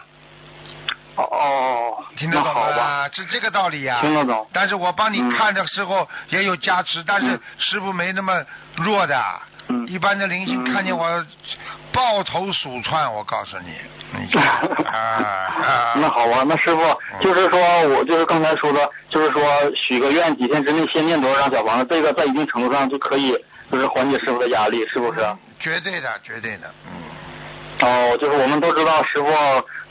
哦哦，听得懂吧，吗？是这个道理呀。听得懂。但是我帮你嗯看的时候也有加持，但是嗯师傅没那么弱的。嗯一般的灵性嗯看见我抱头鼠窜，我告诉你，<laughs> 啊啊。那好吧，那师傅就是说我就是刚才说的，就是说许个愿，几天之内先念多少张小房子，这个在一定程度上就可以就是缓解师傅的压力，是不是？绝对的，绝对的，嗯。哦，就是我们都知道师傅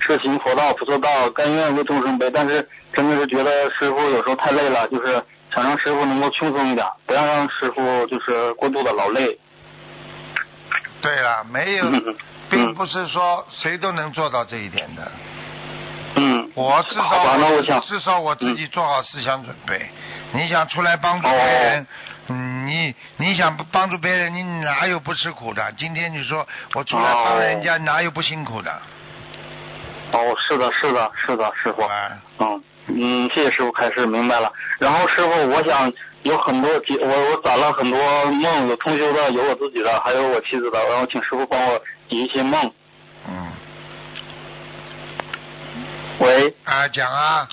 是行佛道、菩萨道，甘愿为众生悲，但是真的是觉得师傅有时候太累了，就是想让师傅能够轻松一点，不要让师傅就是过度的劳累。对了，没有，嗯并不是说谁都能做到这一点的。嗯，我至少那我想至少我自己做好思想准备。你想出来帮助别人，嗯，你你你想帮助别人，你哪有不吃苦的？今天你说我出来帮人家，哪有不辛苦的？哦，是的，是的，是的，师傅。啊，嗯嗯，谢谢师傅开示，明白了。然后师傅，我想有很多解，我我攒了很多梦，有同修的，有我自己的，还有我妻子的，然后请师傅帮我解一些梦。嗯，喂，啊，讲啊，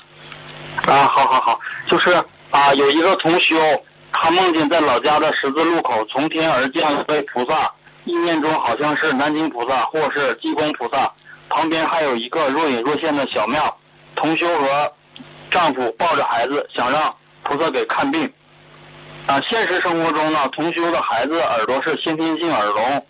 啊，好好好，就是啊，有一个同修，他梦见在老家的十字路口从天而降一位菩萨，意念中好像是南京菩萨或是济公菩萨，旁边还有一个若隐若现的小庙。同修和丈夫抱着孩子，想让菩萨给看病。啊，现实生活中呢，同修的孩子耳朵是先天性耳聋。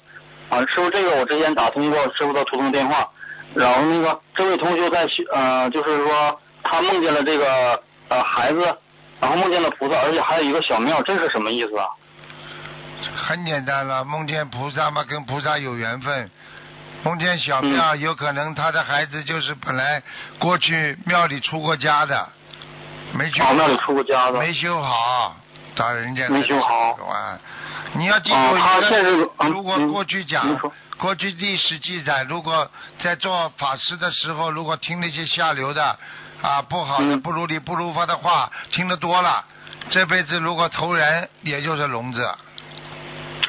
啊，师傅，这个我之前打通过师傅的图腾电话，然后那个这位同修在呃，就是说他梦见了这个呃孩子，然后梦见了菩萨，而且还有一个小庙，这是什么意思啊？很简单了，梦见菩萨嘛，跟菩萨有缘分。梦见小庙，有可能他的孩子就是本来过去庙里出过家的，没修哦，庙里出过家的，没修好，找人家没修好。啊！你要记住如果过去讲过去历史记载，如果在做法师的时候，如果听那些下流的啊不好的嗯。不如理不如法的话，听得多了，这辈子如果投人，也就是聋子。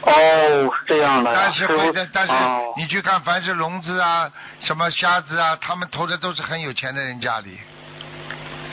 哦，是这样的呀，但是会的，但是哦你去看，凡是聋子啊、什么瞎子啊，他们投的都是很有钱的人家里，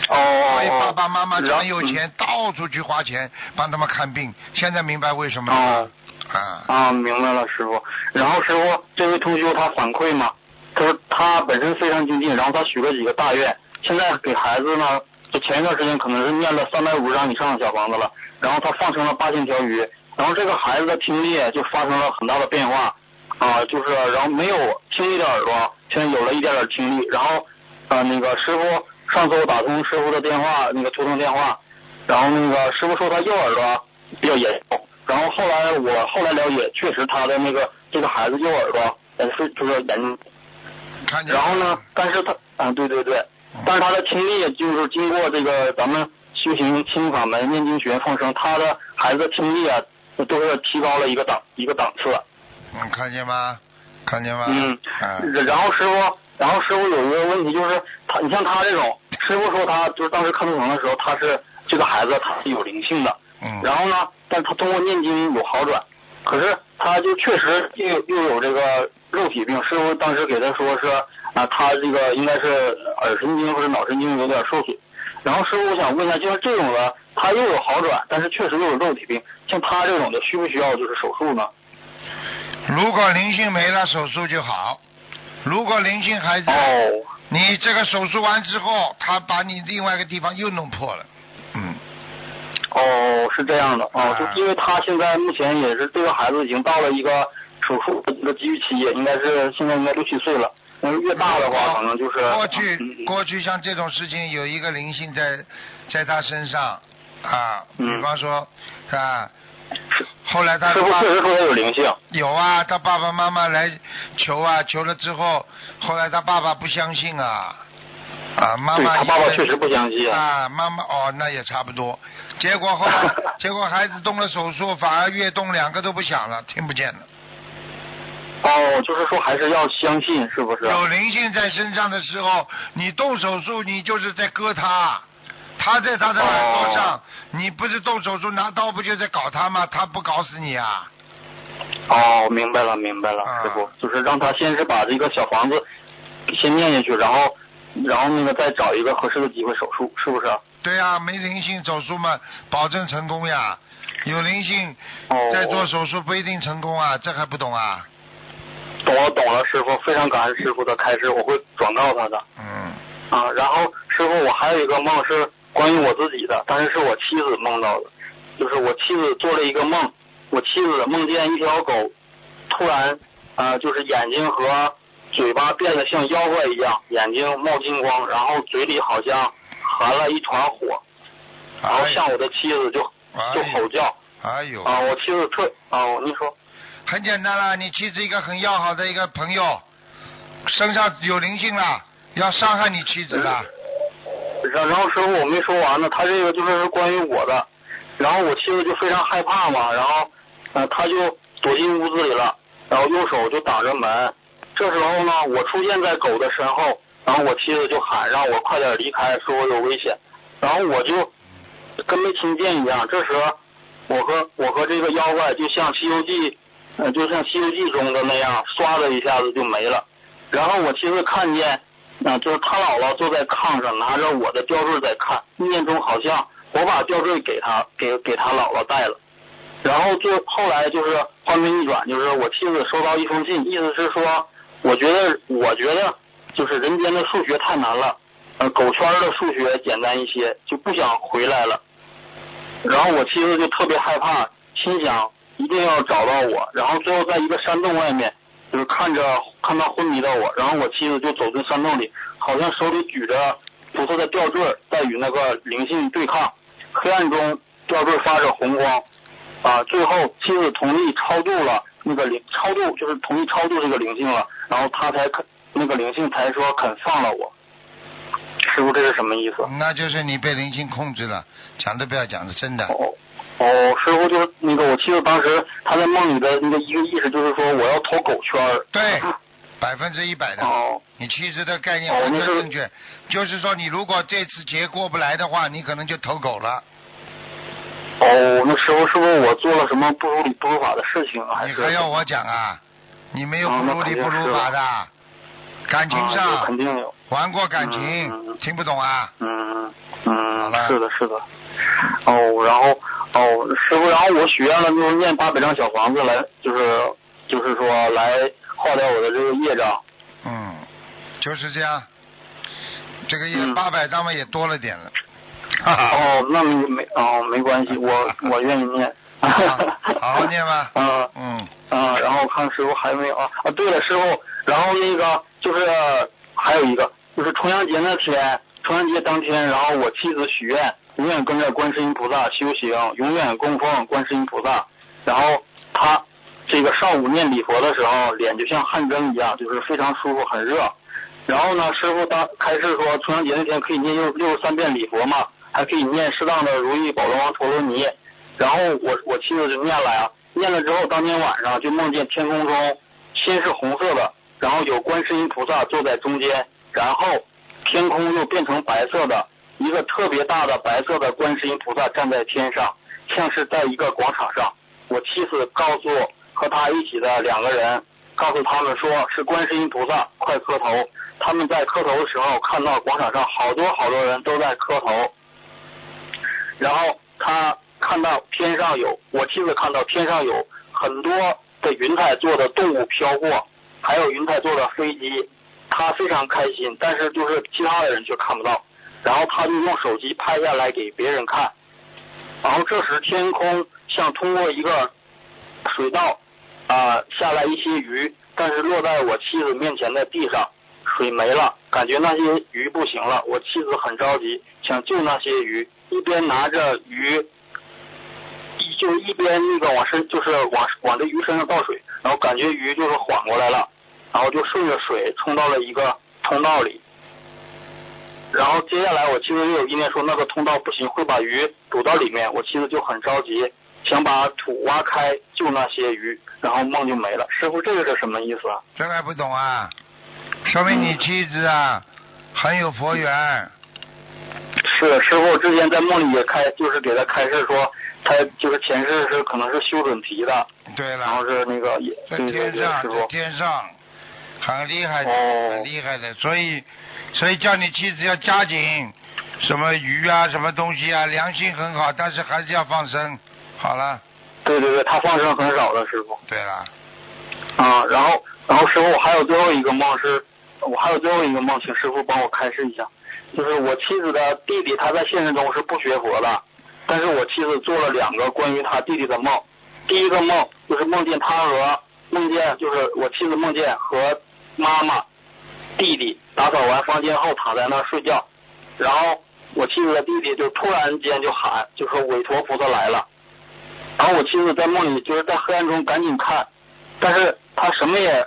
哦，所以爸爸妈妈很有钱，到处去花钱帮他们看病。现在明白为什么了？啊，啊，明白了，师傅。然后师傅，这位同学他反馈嘛，他说他本身非常精进，然后他许了几个大愿，现在给孩子呢，就前一段时间可能是念了三百五十张以上的小房子了，然后他放生了八千条鱼，然后这个孩子的听力就发生了很大的变化，啊，就是然后没有听力的耳朵，现在有了一点点听力，然后呃那个师傅上次我打通师傅的电话，那个图腾电话，然后那个师傅说他右耳朵比较严重，然后后来我后来了解，确实他的那个这个孩子右耳朵也是就是严重。然后呢，但是他啊对对对，但是他的听力就是经过这个咱们修行心法门念经学放生，他的孩子的听力啊都是提高了一个档一个档次。嗯，看见吗？看见吗？嗯啊，然后师傅，然后师傅有一个问题就是他，你像他这种，师傅说他就是当时看图腾的时候，他是这个孩子他是有灵性的，嗯，然后呢，但他通过念经有好转，可是他就确实又又有这个肉体病。师傅当时给他说是啊，他这个应该是耳神经或者脑神经有点受损。然后师傅，我想问一下，就像这种的，他又有好转，但是确实又有肉体病，像他这种的需不需要就是手术呢？如果灵性没了，手术就好；如果灵性还在，哦你这个手术完之后，他把你另外一个地方又弄破了。嗯，哦，是这样的哦啊，就因为他现在目前也是这个孩子已经到了一个手术的一个急预期，应该是现在应该六七岁了。那越大的话，可能就是过去过去像这种事情有一个灵性在在他身上啊，嗯比方说啊，后来他师傅确实说他有灵性。有啊，他爸爸妈妈来求啊，求了之后，后来他爸爸不相信啊，啊，妈妈对他爸爸确实不相信啊，妈妈哦，那也差不多。结果后来，<laughs> 结果孩子动了手术，反而越动两个都不响了，听不见了。哦，就是说还是要相信，是不是？有灵性在身上的时候，你动手术，你就是在割他。他在他的耳朵上，哦你不是动手术拿刀不就在搞他吗？他不搞死你啊？哦，明白了，明白了，啊师傅，就是让他先是把这个小房子先念下去，然后，然后那个再找一个合适的机会手术，是不是？对呀、没灵性手术嘛，保证成功呀。有灵性哦，再做手术不一定成功啊，这还不懂啊？懂了，懂了，师傅，非常感恩师傅的开示，我会转告他的。嗯，啊，然后师傅，我还有一个梦是关于我自己的，但是是我妻子梦到的，就是我妻子做了一个梦，我妻子梦见一条狗突然啊、就是眼睛和嘴巴变得像妖怪一样，眼睛冒金光，然后嘴里好像含了一团火，然后哎向我的妻子就就吼叫。哎呦，啊，我妻子特啊，你说很简单了，你妻子一个很要好的一个朋友，身上有灵性了，要伤害你妻子了。然然后师傅我没说完呢，他这个就是关于我的，然后我妻子就非常害怕嘛，然后呃他就躲进屋子里了，然后用手就挡着门。这时候呢，我出现在狗的身后，然后我妻子就喊让我快点离开，说我有危险。然后我就跟没听见一样。这时我和我和这个妖怪就像《西游记》呃，就像《西游记》中的那样，唰的一下子就没了。然后我妻子看见啊、就是他姥姥坐在炕上，拿着我的吊坠在看，念中好像我把吊坠给他给给他姥姥戴了。然后就后来就是画面一转，就是我妻子收到一封信，意思是说，我觉得我觉得就是人间的数学太难了，呃，狗圈的数学简单一些，就不想回来了。然后我妻子就特别害怕，心想一定要找到我。然后最后在一个山洞外面，就是看着看到昏迷的我，然后我妻子就走进山洞里，好像手里举着菩萨的吊坠，在与那个灵性对抗。黑暗中，吊坠发着红光。啊，最后妻子同意超度了那个灵，超度就是同意超度这个灵性了，然后他才肯那个灵性才说肯放了我。师傅，这是什么意思？那就是你被灵性控制了，讲都不要讲是，真的。哦哦，师傅就是那个，我记得当时他在梦里的那个一个意思就是说我要投狗圈儿。对，百分之一百的。哦你其实的概念哦完全正确，就是说你如果这次劫过不来的话，你可能就投狗了。哦，那师傅是不是我做了什么不如理不如法的事情啊？还你还要我讲啊？你没有不如理不如法的，感情上肯定有。玩过感情嗯嗯，听不懂啊？嗯好嗯了，是的，是的。哦，然后哦，师傅，然后我许愿了，就是念八百张小房子来，就是就是说来化掉我的这个业障。嗯，就是这样。这个也嗯八百张嘛也多了点了。哦，那没没哦，没关系，我 <laughs> 我愿意念。好好好念吧 <laughs> 嗯嗯，嗯，然后看师傅还有没有啊？啊，对了，师傅，然后那个就是还有一个，就是重阳节那天，重阳节当天，然后我妻子许愿，永远跟着观世音菩萨修行，永远供奉观世音菩萨。然后他这个上午念礼佛的时候，脸就像汗蒸一样，就是非常舒服，很热。然后呢，师傅当开示说，重阳节那天可以念六六十三遍礼佛嘛，还可以念适当的如意宝龙王陀罗尼。然后我我妻子就念了呀，念了之后，当天晚上就梦见天空中先是红色的，然后有观世音菩萨坐在中间，然后天空又变成白色的，一个特别大的白色的观世音菩萨站在天上，像是在一个广场上。我妻子告诉和他一起的两个人，告诉他们说是观世音菩萨，快磕头。他们在磕头的时候，看到广场上好多好多人都在磕头，然后他看到天上有，我妻子看到天上有很多的云彩做的动物飘过，还有云彩做的飞机，他非常开心，但是就是其他的人却看不到，然后他就用手机拍下来给别人看，然后这时天空像通过一个水道啊、下来一些鱼，但是落在我妻子面前的地上，水没了，感觉那些鱼不行了，我妻子很着急，想救那些鱼，一边拿着鱼，一就一边那个往身就是往往这鱼身上倒水，然后感觉鱼就是缓过来了，然后就顺着水冲到了一个通道里。然后接下来我妻子又有意念说那个通道不行，会把鱼堵到里面，我妻子就很着急，想把土挖开救那些鱼，然后梦就没了。师傅，这个是什么意思啊？这个还不懂啊？说明你妻子啊很有佛缘。是师傅之前在梦里也开，就是给他开示说，他就是前世是可能是修准提的，对然后，是那个也在天上，在。天上，很厉害的，哦很厉害的。所以，所以叫你妻子要加紧，什么鱼啊，什么东西啊，良心很好，但是还是要放生。好了，对对对，他放生很少的师傅。对了，啊，然后然后师傅，我还有最后一个梦是，我还有最后一个梦，请师傅帮我开示一下。就是我妻子的弟弟，他在现实中是不学佛的，但是我妻子做了两个关于他弟弟的梦。第一个梦就是梦见他和梦见就是我妻子梦见和妈妈、弟弟打扫完房间后躺在那儿睡觉，然后我妻子的弟弟就突然间就喊，就说韦陀菩萨来了。然后我妻子在梦里就是在黑暗中赶紧看，但是他什么也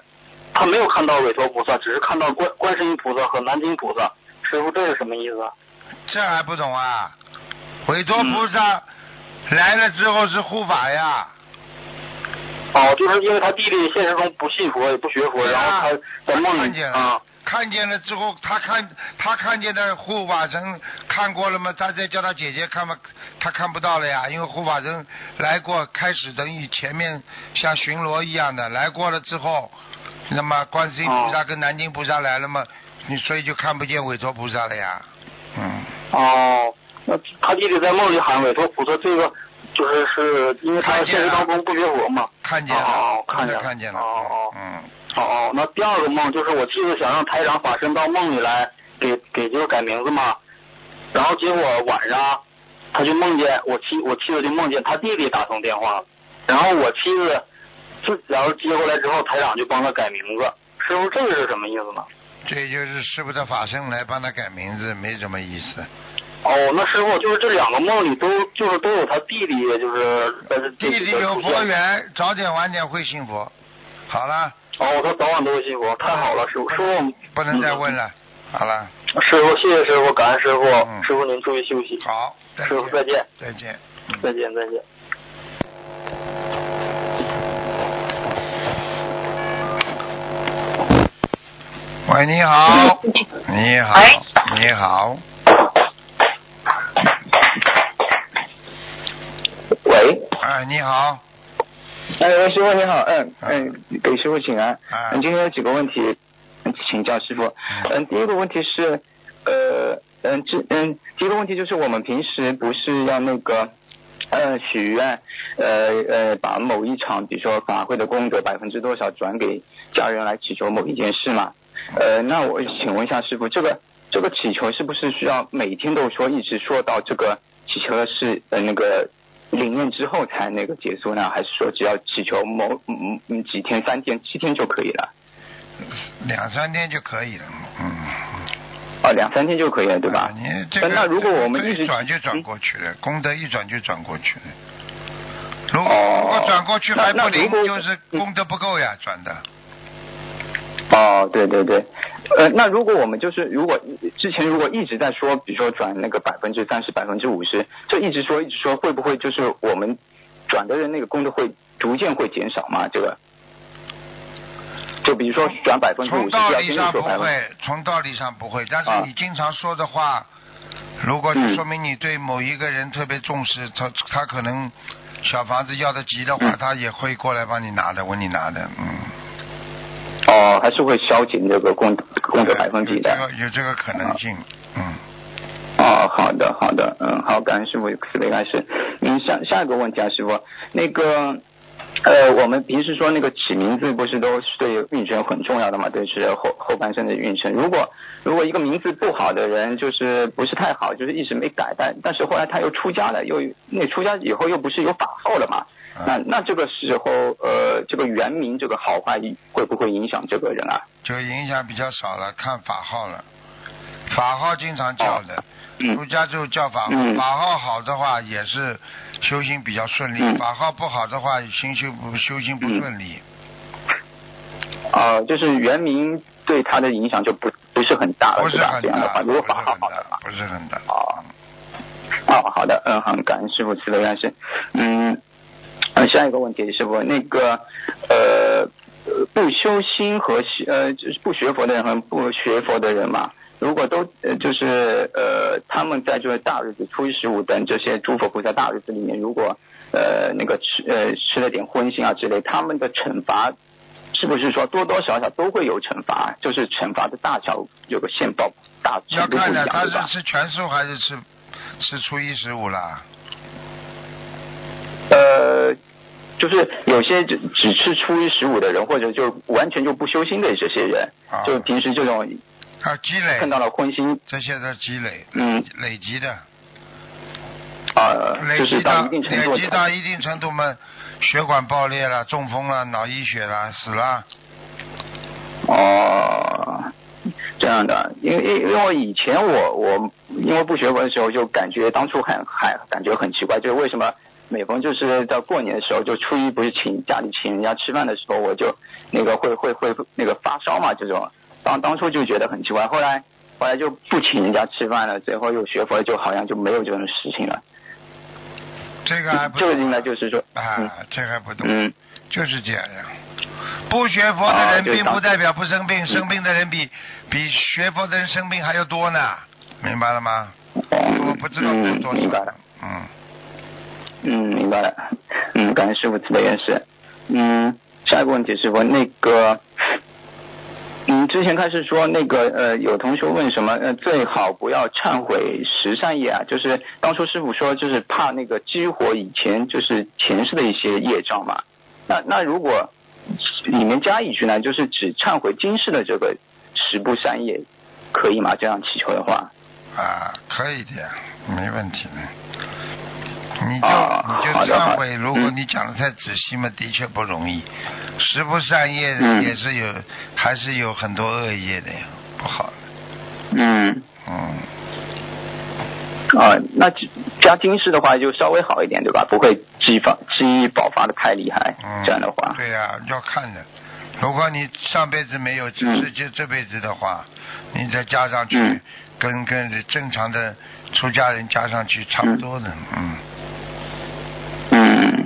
他没有看到韦陀菩萨，只是看到观观世音菩萨和南京菩萨。师傅，这是什么意思啊？这还不懂啊？韦陀菩萨，来了之后是护法呀。哦，就是因为他弟弟现实中不信佛也不学佛，然后他在梦里见，啊，看见了之后，他看他看见的护法神看过了吗？他再叫他姐姐看嘛，他看不到了呀，因为护法神来过，开始等于前面像巡逻一样的来过了之后，那么观世音菩萨跟南京菩萨来了嘛，你所以就看不见韦陀菩萨了呀，嗯。哦，那他弟弟在梦里喊韦陀菩萨，这个就是是因为他现实当中不学佛嘛。看见了，哦，看见了，看见了，哦哦嗯，哦哦，那第二个梦就是我妻子想让台长法身到梦里来给给就是改名字嘛，然后结果晚上他就梦见我妻我妻子就梦见他弟弟打通电话了，然后我妻子自然后接过来之后，台长就帮他改名字。师傅，这个是什么意思呢？这就是师傅的法身来帮他改名字，没什么意思。哦，那师傅就是这两个梦里都就是都有他弟弟，就是呃弟弟有佛。缘，早点晚点会信佛。好了，哦，他早晚都会信佛，太好了，师傅，师傅不能再问了。好了，师傅，谢谢师傅，感恩师傅，嗯师傅您注意休息。好，师傅再见，再见。嗯再见，再见。喂，你好，你好，你好，喂，哎，你好，哎，喂，师傅你好，嗯嗯，给师傅请安。哎嗯，今天有几个问题请教师傅。嗯，第一个问题是，呃，嗯，这嗯，第一个问题就是我们平时不是要那个。呃，许愿，呃呃，把某一场，比如说法会的功德百分之多少转给家人来祈求某一件事嘛？呃，那我请问一下师傅，这个这个祈求是不是需要每天都说，一直说到这个祈求的是呃那个灵验之后才那个结束呢？还是说只要祈求某嗯嗯几天、三天、七天就可以了？两三天就可以了，嗯。啊，两三天就可以了，对吧？啊你这个那如果我们一直一转就转过去了，功德一转就转过去了。如果哦如果转过去还不灵，就是功德不够呀，转的。哦，对对对，呃，那如果我们就是如果之前如果一直在说，比如说转那个百分之三十、百分之五十，就一直说一直说，会不会就是我们转的人那个功德会逐渐会减少嘛？这个，就比如说转百分之五十，从道理上不会，从道理上不会，但是啊。你经常说的话，如果嗯。说明你对某一个人特别重视，他他可能小房子要的急的话，嗯。他也会过来帮你拿的，问你拿的，嗯。哦，还是会消减这个功功德百分比的。有这个有这个可能性，嗯。哦，好的，好的，嗯，好，感恩师傅慈悲开始。嗯，下下一个问题啊，师傅，那个，呃，我们平时说那个起名字不是都是对运程很重要的嘛？对，是后后半生的运程。如果如果一个名字不好的人，就是不是太好，就是一直没改，但但是后来他又出家了，又那出家以后又不是有法号了嘛？那那这个时候，呃，这个原名这个好坏会不会影响这个人啊？就影响比较少了，看法号了。法号经常叫的，嗯出家之后叫法号，嗯法号好的话也是修行比较顺利，嗯法号不好的话，心修不修行不顺利。啊、就是原名对他的影响就不不是很大了，不是？很大，的话，不是如果法号很大好的话，，不是很大。哦哦，好的，嗯，好，感恩师傅慈悲开示。嗯，呃，下一个问题，师傅，那个呃，呃不修心和呃，就是不学佛的人和不学佛的人嘛，如果都呃就是呃他们在这个大日子初一十五等这些诸佛菩萨大日子里面，如果呃那个吃呃吃了点荤腥啊之类，他们的惩罚是不是说多多少少都会有惩罚？就是惩罚的大小有个限报大程度不要看的，他？是吃全素还是吃吃初一十五啦？呃，就是有些只只吃初一十五的人，或者就完全就不修心的这些人，啊。就平时这种啊积累。看，到了荤腥，这些都积累，嗯。累积的，啊、就是累积到到一定程度累积到一定程度嘛，血管爆裂了，中风了，脑溢血了，死了。哦，这样的，因为因因为以前我我因为不学佛的时候，就感觉当初很很感觉很奇怪，就是为什么每逢就是到过年的时候，就初一不是请家里请人家吃饭的时候，我就那个会会会那个发烧嘛，这种。当当初就觉得很奇怪，后来后来就不请人家吃饭了，最后又学佛，就好像就没有这种事情了。这个还不这个懂应该就是说，啊嗯，这还不懂，嗯。就是这样。呀。不学佛的人并不代表不生病，生病的人比比学佛的人生病还要多呢，明白了吗？我不知道嗯多多少。明白了，嗯，嗯，明白了。嗯，感谢师傅慈悲开示。嗯，下一个问题师傅，那个，嗯，之前开始说那个呃，有同学问什么呃，最好不要忏悔十善业啊，就是当初师傅说就是怕那个激活以前就是前世的一些业障嘛。那那如果里面加一句呢，就是只忏悔今世的这个十不善业，可以吗？这样祈求的话。啊，可以的，没问题的。你就、啊你就忏悔，如果嗯你讲的太仔细嘛，的确不容易。十不善业嗯也是有，还是有很多恶业的呀，不好的。嗯。嗯，啊，那加金饰的话就稍微好一点，对吧？不会激发激爆发的太厉害，嗯，这样的话，对呀、要看的。如果你上辈子没有，只是嗯就这辈子的话，你再加上去，嗯跟跟正常的出家人加上去差不多的，嗯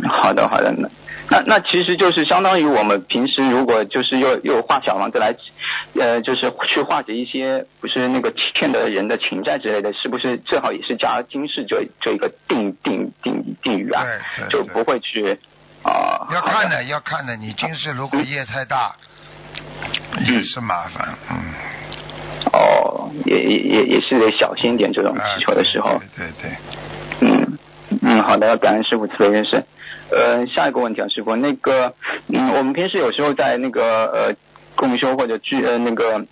嗯，好的好的，那那那其实就是相当于我们平时如果就是又又画小房子来，呃，就是去化解一些不是那个欠的人的情债之类的，是不是最好也是加金饰这这一个定定定定语啊？对对对就不会去啊。好要看的，要看的。你金饰如果业太大，也是麻烦，嗯。哦，也也也也是得小心一点这种啊祈求的时候。对对好的，要感恩师傅慈悲认识。呃，下一个问题啊，师傅，那个嗯，我们平时有时候在那个呃共修或者聚呃那个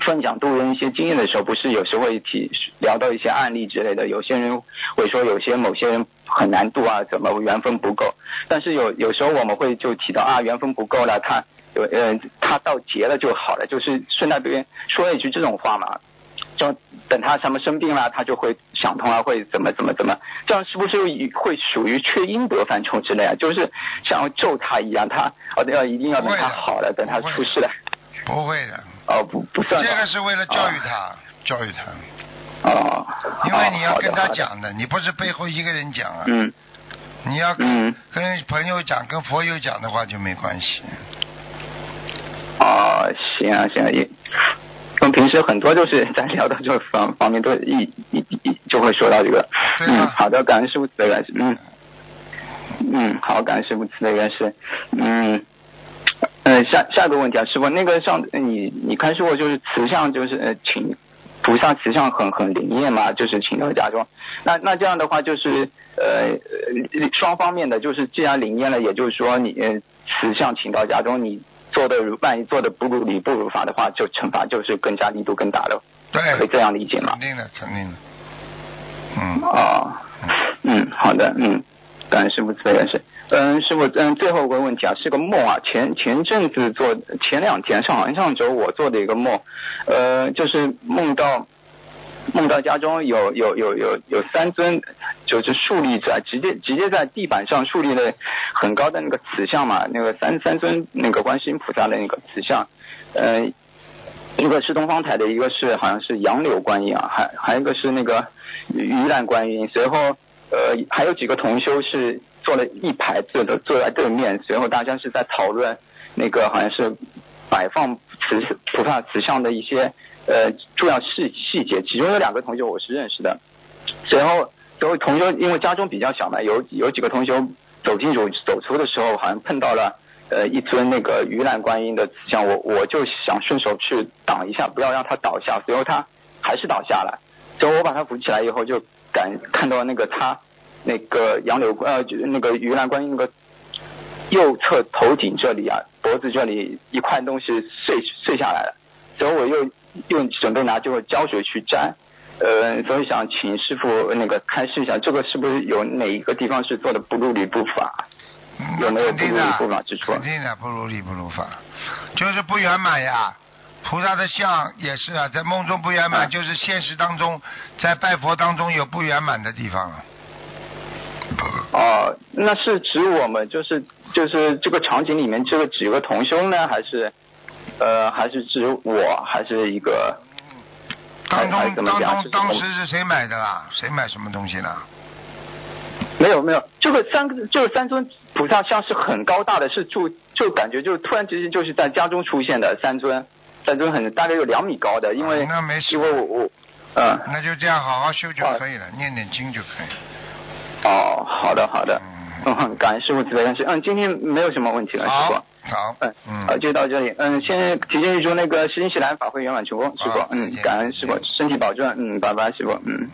分享度人一些经验的时候，不是有时候会提聊到一些案例之类的，有些人会说有些某些人很难度啊，怎么缘分不够，但是有有时候我们会就提到啊缘分不够了，他有呃他到结了就好了，就是顺带边说一句这种话嘛。就等他什么生病了，他就会想通了，会怎么怎么怎么，这样是不是会属于缺阴德范畴之类啊？就是想要咒他一样，他哦要一定要等他好了，等他出事了，不会的。哦不不算。这个是为了教育他，教育他。哦。因为你要跟他讲的，你不是背后一个人讲啊。嗯。你要跟嗯跟朋友讲，跟佛友讲的话就没关系。哦，行啊行啊，也，我们平时很多就是在聊到这个方方面，都一一一就会说到这个。嗯，好的，感恩师傅慈悲感谢，嗯嗯，好，感恩师傅慈悲感谢，嗯。呃，下下一个问题啊，师傅，那个上你你看说过就是慈像就是呃请菩萨慈像很很灵验嘛，就是请到家中，那那这样的话就是呃呃双方面的就是既然灵验了，也就是说你呃慈像请到家中，你做的如万一做的不如理不如法的话，就惩罚就是更加力度更大了，对。可以这样理解吗肯？定的，肯定的。嗯。啊，嗯，好的，嗯，感恩师傅慈悲人士。嗯，师傅，嗯，最后一个问题啊，是个梦啊。前前阵子做，前两天上上周我做的一个梦，呃，就是梦到梦到家中有有有有有三尊，就是竖立着，直接直接在地板上竖立了很高的那个瓷像嘛，那个三三尊那个观世音菩萨的那个瓷像，呃，一个是东方台的，一个是好像是杨柳观音啊，还还有一个是那个盂兰观音。随后呃还有几个同修是坐了一排坐的坐在对面，随后大家是在讨论那个好像是摆放慈菩萨慈像的一些呃重要细细节，其中有两个同学我是认识的。然后随后同学因为家中比较小嘛，有有几个同学走进走走出的时候，好像碰到了。呃，一尊那个盂兰观音的像，我我就想顺手去挡一下，不要让它倒下。随后它还是倒下了，所以我把它扶起来以后，就感看到那个它那个杨柳呃，那个盂兰观音那个右侧头顶这里啊，脖子这里一块东西碎碎下来了，所以我又又准备拿这个胶水去粘。呃，所以想请师傅那个开示一下，这个是不是有哪一个地方是做的不如理不法？有没有不如理不法之处？肯定的，不如理不如法，就是不圆满呀。菩萨的像也是啊，在梦中不圆满，啊就是现实当中，在拜佛当中有不圆满的地方啊。哦，那是指我们就是就是这个场景里面这个几个同修呢，还是呃还是指我，还是一个当中当？中当时是谁买的啦？谁买什么东西啦？没没有没有，这个三个这个三尊菩萨像是很高大的，是住就感觉就突然之间就是在家中出现的三尊，三尊很大概有两米高的，因为那没事因为我我嗯那就这样好好修就可以了，念念经就可以。哦好的好的嗯，嗯感恩师傅慈悲但是，嗯今天没有什么问题了师傅好。，好，嗯，嗯，好，就到这里。嗯，先提前预祝那个新西兰法会圆满成功，师傅。嗯，感恩师傅，身体保重。嗯，拜拜，师傅。嗯。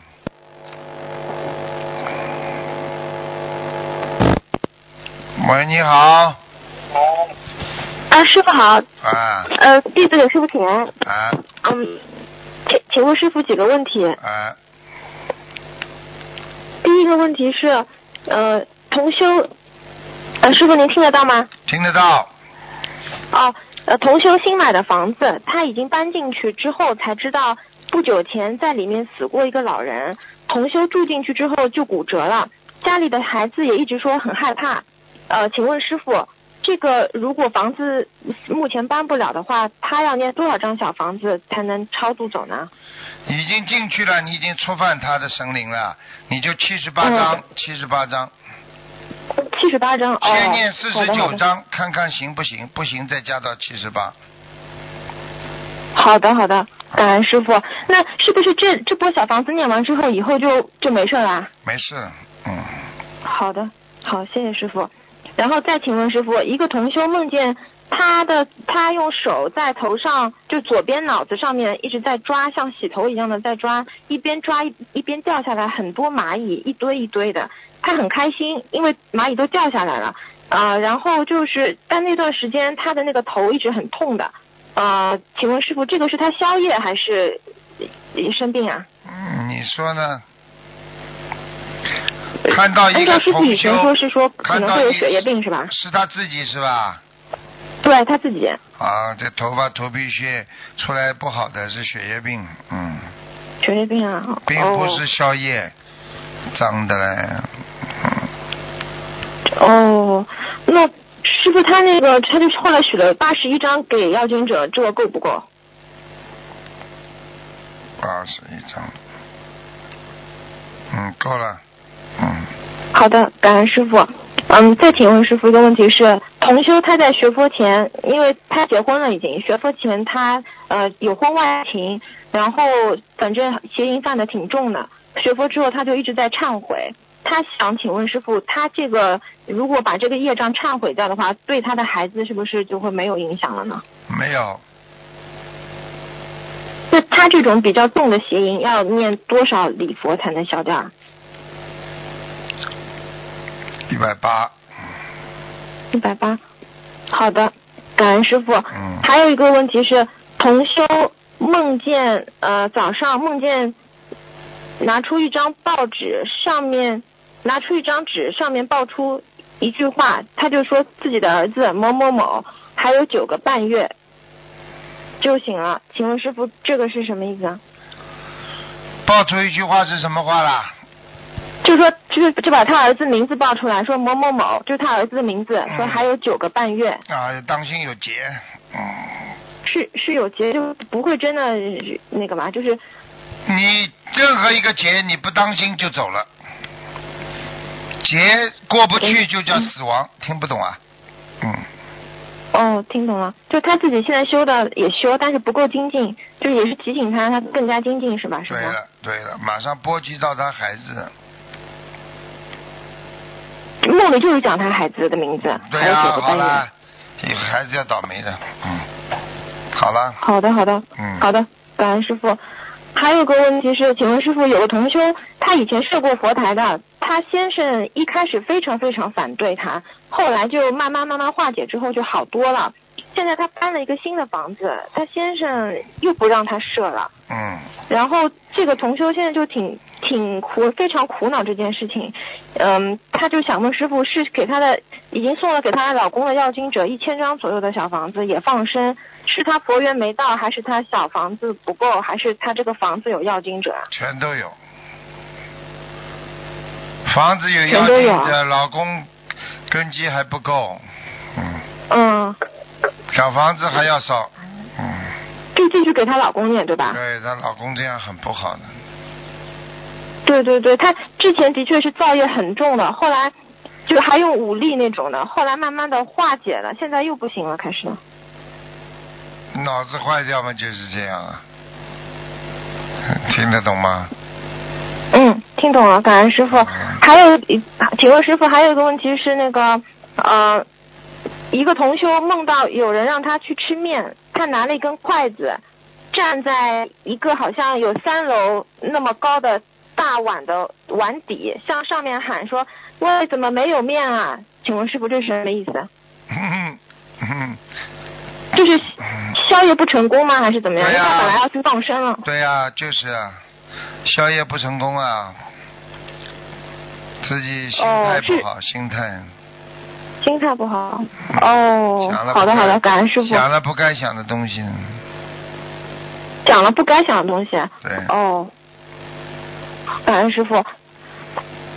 喂，你好，啊，师傅好，啊呃，弟子给师傅请安。啊嗯，请请问师傅几个问题？啊，第一个问题是，呃，同修，呃，师傅您听得到吗？听得到，哦，呃，同修新买的房子，他已经搬进去之后才知道，不久前在里面死过一个老人。同修住进去之后就骨折了，家里的孩子也一直说很害怕。呃，请问师傅，这个如果房子目前搬不了的话，他要念多少张小房子才能超度走呢？已经进去了，你已经触犯他的神灵了，你就七十八章嗯，七十八章，七十八张哦，先念四十九章，看看行不行，不行再加到七十八。好的好的，感恩师傅。那是不是这这波小房子念完之后，以后就就没事啦？没事，嗯，好的，好，谢谢师傅。然后再请问师傅，一个同修梦见他的他用手在头上，就左边脑子上面一直在抓，像洗头一样的在抓，一边抓一一边掉下来很多蚂蚁，一堆一堆的。他很开心，因为蚂蚁都掉下来了。呃，然后就是，但那段时间他的那个头一直很痛的。呃，请问师傅，这个是他宵夜还是呃生病啊？嗯，你说呢？看到一个同照师傅以前修说，是说可能会有血液病是吧？是他自己是吧？对他自己。啊，这头发头皮屑出来不好的是血液病，嗯，血液病啊？并不哦是宵夜，脏的嘞，嗯，哦，那师傅他那个，他就后来许了八十一张给要经者，这个够不够？八十一张，嗯，够了，嗯，好的，感恩师傅。嗯，再请问师傅一个问题是，同修他在学佛前，因为他结婚了已经，学佛前他呃有婚外情，然后反正邪淫犯的挺重的，学佛之后他就一直在忏悔。他想请问师傅，他这个如果把这个业障忏悔掉的话，对他的孩子是不是就会没有影响了呢？没有，那他这种比较重的邪淫，要念多少礼佛才能消掉啊？一百八，一百八。好的，感恩师傅。嗯还有一个问题是，同修梦见呃早上梦见拿出一张报纸，上面拿出一张纸，上面报出一句话，他就说自己的儿子某某某还有九个半月就醒了。请问师傅，这个是什么意思啊？爆出一句话是什么话啦？就说就是就把他儿子名字报出来，说某某某，就是他儿子的名字，说还有九个半月，啊，当心有劫，嗯，是是有劫，就不会真的那个嘛，就是你任何一个劫你不当心就走了，劫过不去就叫死亡，听不懂啊？嗯，哦，听懂了，就他自己现在修的也修，但是不够精进，就也是提醒他他更加精进是吧？是吧？对了对了，马上波及到他孩子，梦里就是讲他孩子的名字，对呀。好了，以后孩子要倒霉的，嗯，好了，好的，好的，嗯，好的，感恩师傅。还有个问题是，请问师傅，有个同修，他以前设过佛台的，他先生一开始非常非常反对他，后来就慢慢慢慢化解之后就好多了。现在他搬了一个新的房子，他先生又不让他设了，嗯，然后这个同修现在就挺挺苦，非常苦恼这件事情。嗯，她就想问师傅，是给她的已经送了给她老公的要经者一千张左右的小房子也放生，是她佛缘没到，还是她小房子不够，还是她这个房子有要经者啊？全都有。房子有要全都有啊紧者，老公根基还不够，嗯，嗯，小房子还要少，嗯，就继续给她老公念对吧？对她老公这样很不好的，对对对，他之前的确是造业很重的，后来就还用武力那种的，后来慢慢的化解了，现在又不行了，开始。脑子坏掉嘛，就是这样啊。听得懂吗？嗯，听懂了，感恩师傅。还有一，请问师傅，还有一个问题是那个呃，一个同修梦到有人让他去吃面，他拿了一根筷子，站在一个好像有三楼那么高的大碗的碗底，向上面喊说：“喂，怎么没有面啊？”请问师傅这是什么意思？嗯嗯，就是宵夜不成功吗？还是怎么样？因为他本来要去放生了。对呀、就是啊，宵夜不成功啊，自己心态不好，心态。心态不好。哦好的好的，感恩师傅。想了不该想的东西，讲了不该想的东西。对，哦，感恩师傅。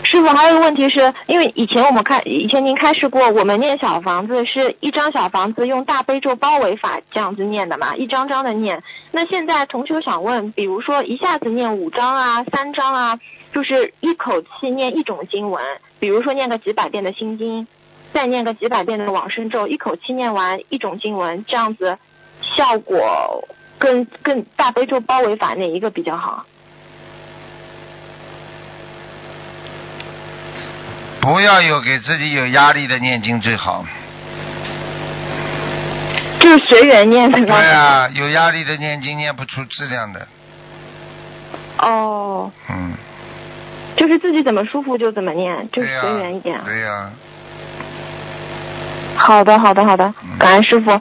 师傅，还有一个问题是，因为以前我们开，以前您开示过，我们念小房子是一张小房子用大悲咒包围法这样子念的嘛，一张张的念。那现在同学想问，比如说一下子念五张啊、三张啊，就是一口气念一种经文，比如说念个几百遍的心经，再念个几百遍的往生咒，一口气念完一种经文，这样子效果跟跟大悲咒包围法哪一个比较好？不要有给自己有压力的念经最好。就是随缘念的。对啊，有压力的念经念不出质量的，哦，嗯，就是自己怎么舒服就怎么念，就是、随缘一点。对呀、好的，好的，好的嗯，感恩师傅。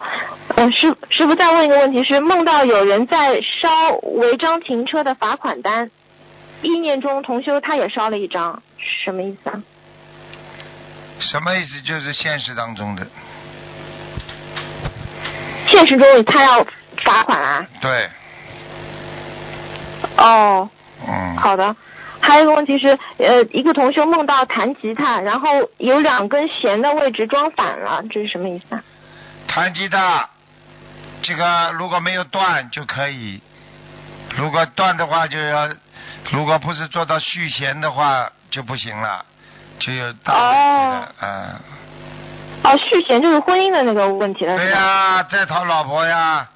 呃，师师傅再问一个问题是，梦到有人在烧违章停车的罚款单，意念中同修他也烧了一张，什么意思啊？什么意思？就是现实当中的，现实中他要罚款啊？对，哦，嗯，好的。还有一个问题是，呃，一个同学梦到弹吉他，然后有两根弦的位置装反了，这是什么意思啊？弹吉他，这个如果没有断就可以，如果断的话就要，如果不是做到续弦的话就不行了，就有大问题了，嗯。哦，续弦就是婚姻的那个问题了，对？呀、在讨老婆呀，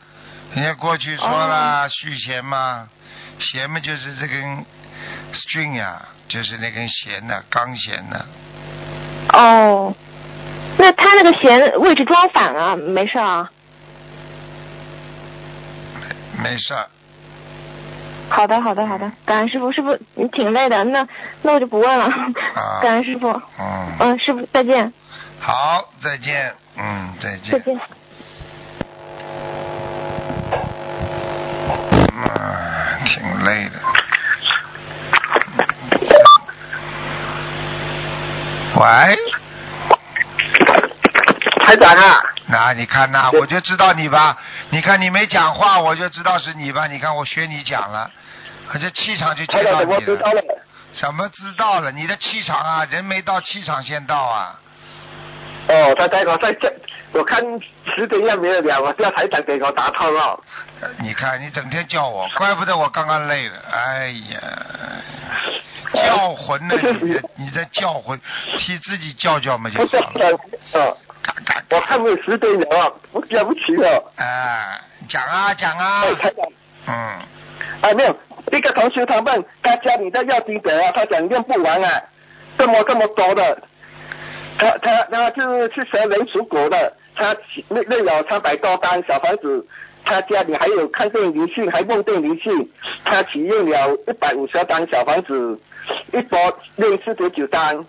人家过去说哦了、续弦嘛，弦嘛就是这根 string 呀，就是那根弦呐、钢弦呐、哦，那他那个弦位置装反了，没事啊。没事儿。好的，好的，好的，感恩师傅，师傅你挺累的，那那我就不问了，啊。<laughs> 感恩师傅，嗯，嗯，师傅再见，好，再见，嗯，再再见，见。嗯，挺累的。喂，台长啊，那你看呐，我就知道你吧。你看你没讲话，我就知道是你吧。你看我学你讲了，可这气场就见到你了。知道了？怎么知道了？你的气场啊，人没到，气场先到啊。哦，他台我在这，我看十点也没有了，我叫台长给我打通了。呃你看你整天叫我，怪不得我刚刚累了。哎呀，叫魂呢？你在 <laughs> 你在叫魂，替自己叫叫嘛就好了。哦，嘎嘎我看十点了啊，我对不起了。哎，讲啊讲啊。嗯，啊没有，一个同学他问他家里的要经者啊，他讲用不完啊，这么这么多的，他他他就是去蛇人属狗的，他那那有三百多单小房子，他家里还有看见灵性，还梦见灵性，他启用了一百五十单小房子，一波练四十九单，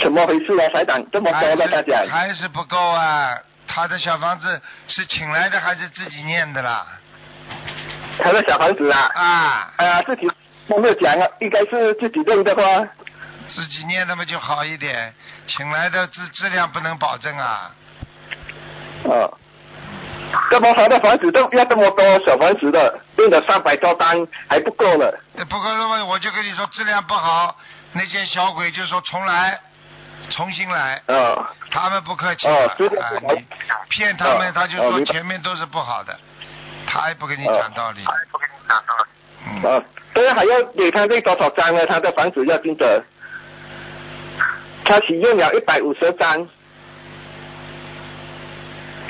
怎么回事啊？台长这么还多的大家，还是不够啊。他的小房子是请来的还是自己念的啦？他的小房子啊，啊，啊自己都没有讲啊，应该是自己弄的话。自己念的嘛就好一点，请来的质质量不能保证啊。哦，这么好的房子都要这么多小房子的，用了三百多单还不够了。不够的话我就跟你说质量不好，那些小鬼就说重来，重新来，哦，他们不客气啊你骗他们哦他就说前面都是不好的，他也不跟你讲道理。嗯，啊，对，还要给他那多少张呢？他的房子要记得，他许愿了一百五十张。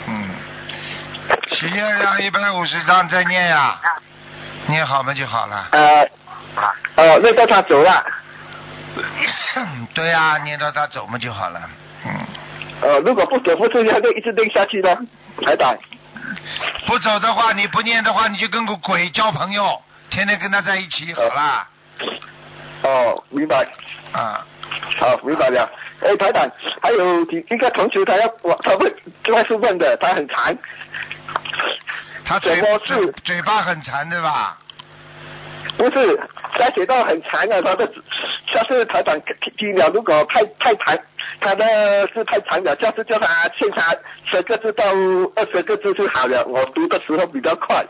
嗯，许愿了一百五十张再念呀，念好嘛就好了。呃，呃，那叫他走了。对啊、念到他走嘛就好了。嗯，呃，如果不走不出去，他就一直念下去的，台长。不走的话，你不念的话，你就跟个鬼交朋友，天天跟他在一起，好啦。哦，明白。啊，好，明白了。哎，台长，还有几一个同学，他要我，他问，他是问的，他很馋。他嘴巴是嘴嘴巴很馋对吧？不是，他写到很长啊，他的下次台长听听了，如果太太长，他的是太长了，下次叫他欠他十个字到二十个字就好了，我读的时候比较快。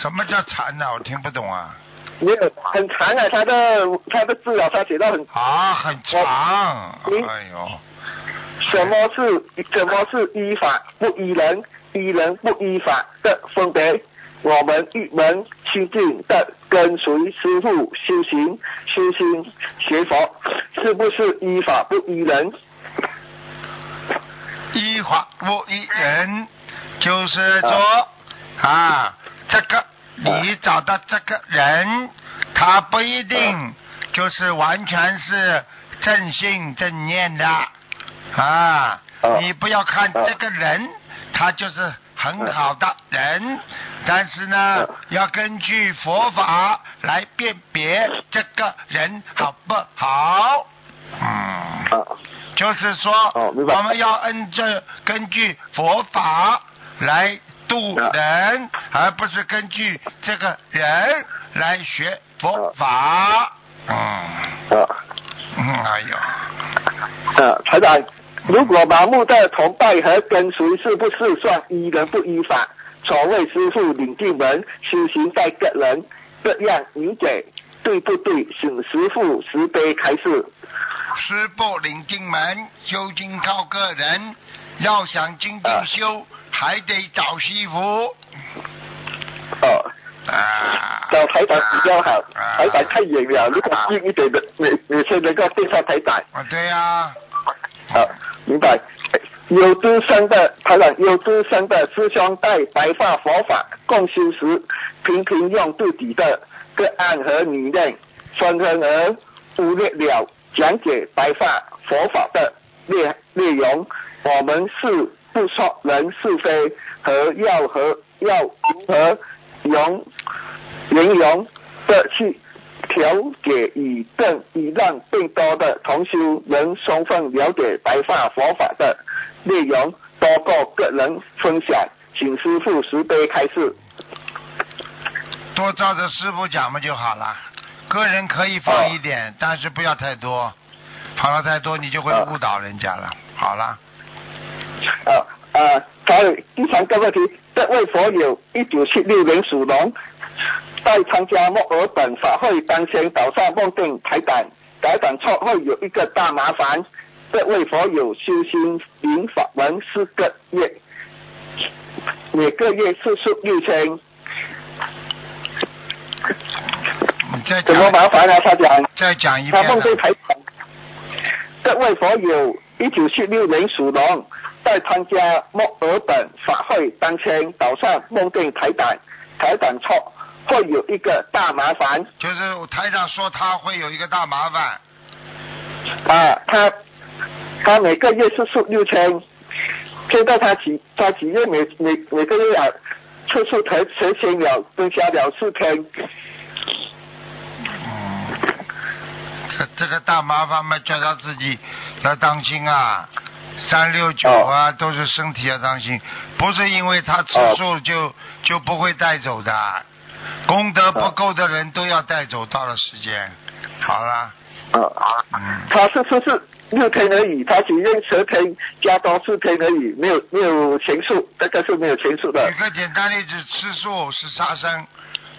什么叫馋呢？我听不懂啊。没有很长啊，他的他的字啊，他写到很啊，很长。哎呦，什么是什么是依法不依人，依人不依法的分别。我们一门清净的跟随师傅修行、修心学佛，是不是依法不依人？依法不依人，就是说啊，这个你找到这个人，他不一定就是完全是正信正念的啊。你不要看这个人，他就是很好的人，但是呢，要根据佛法来辨别这个人好不好。嗯。就是说，我们要按照根据佛法来度人，而不是根据这个人来学佛法。嗯。嗯，哎呦，呃，台长，如果盲目的崇拜和跟随，是不是算依人不依法？所谓师傅领进门，修行在个人，这样理解对不对？请师傅慈悲开示。师不领进门，修行靠个人。要想精进修，还得找师傅。哦。啊。找台长比较好，台长太远了，如果近一点的，你你先能够介绍台长。啊，对呀、好，明白。有资深的台长，有资深的师兄带白发佛法共修时，频频用自己的个案和理念，纷纷而忽略了讲解白发佛法的内内容。我们是不说人是非和要和要如何用圆融的去调解以更以让更多的同修能充分了解白话佛法的内容，多过个人分享，请师傅慈悲开示。多照着师傅讲嘛就好了。个人可以放一点，哦但是不要太多，放了太多你就会误导人家了。好了，呃呃，还有第三个问题，这位佛友一九七六年属龙，在参加墨尔本法会当天早上梦见台长，台长错会有一个大麻烦。这位佛友修心灵法门四个月，每个月次数六千，你再怎么麻烦呢？他讲，再讲一他遍他。梦见台长。这位佛友一九七六年属龙，在参加墨尔本法会当天早上梦见台长，台长错会有一个大麻烦。就是台长说他会有一个大麻烦，啊，他他每个月是数六千，现在他几他几月每每每个月啊次数才实现了增加了四天，嗯，这这个大麻烦嘛，叫他自己要当心啊。三六九啊，都是身体要当心，不是因为他吃素就、就不会带走的，功德不够的人都要带走，到了时间。好了，啊，嗯，他是说是六天而已？他只认十天加多四天而已，没有没有钱数，这个是没有钱数的举。个简单例子，吃素是杀生，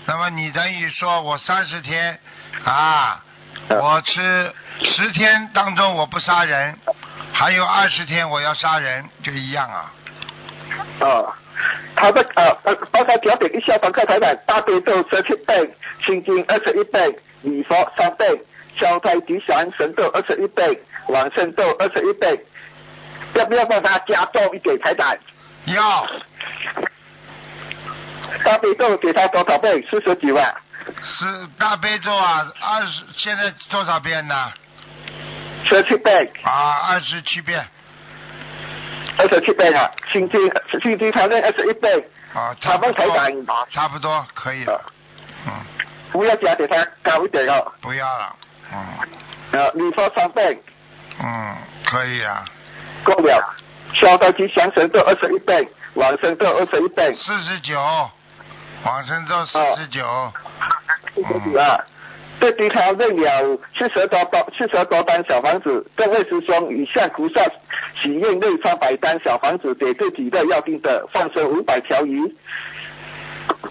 那么你等于说我三十天啊，我吃十天当中我不杀人，还有二十天我要杀人，就一样啊。啊他的呃呃，帮他调整一下，帮看台长大悲咒十七倍，心经二十一倍，礼佛三倍，消灾吉祥神咒二十一倍，往生咒二十一倍，要不要帮他加重一点财产？要大悲咒给他多少倍？四十几万，是大悲咒啊，二十现在多少遍呢？十七倍，啊，二十七遍。二十七倍啊，心经心经他那二十一倍，啊，差不多台长差不多可以了。嗯，不要加给他高一点哦，不要了。嗯呃，你说三倍嗯，可以啊。够了，消灾吉祥神咒二十一倍，往生咒二十一倍，四十九，往生咒四十九。四十九啊。这对他认了七十多包七十多单小房子，各位师兄以向菩萨许愿内三百单小房子给自己的要定的放生五百条鱼，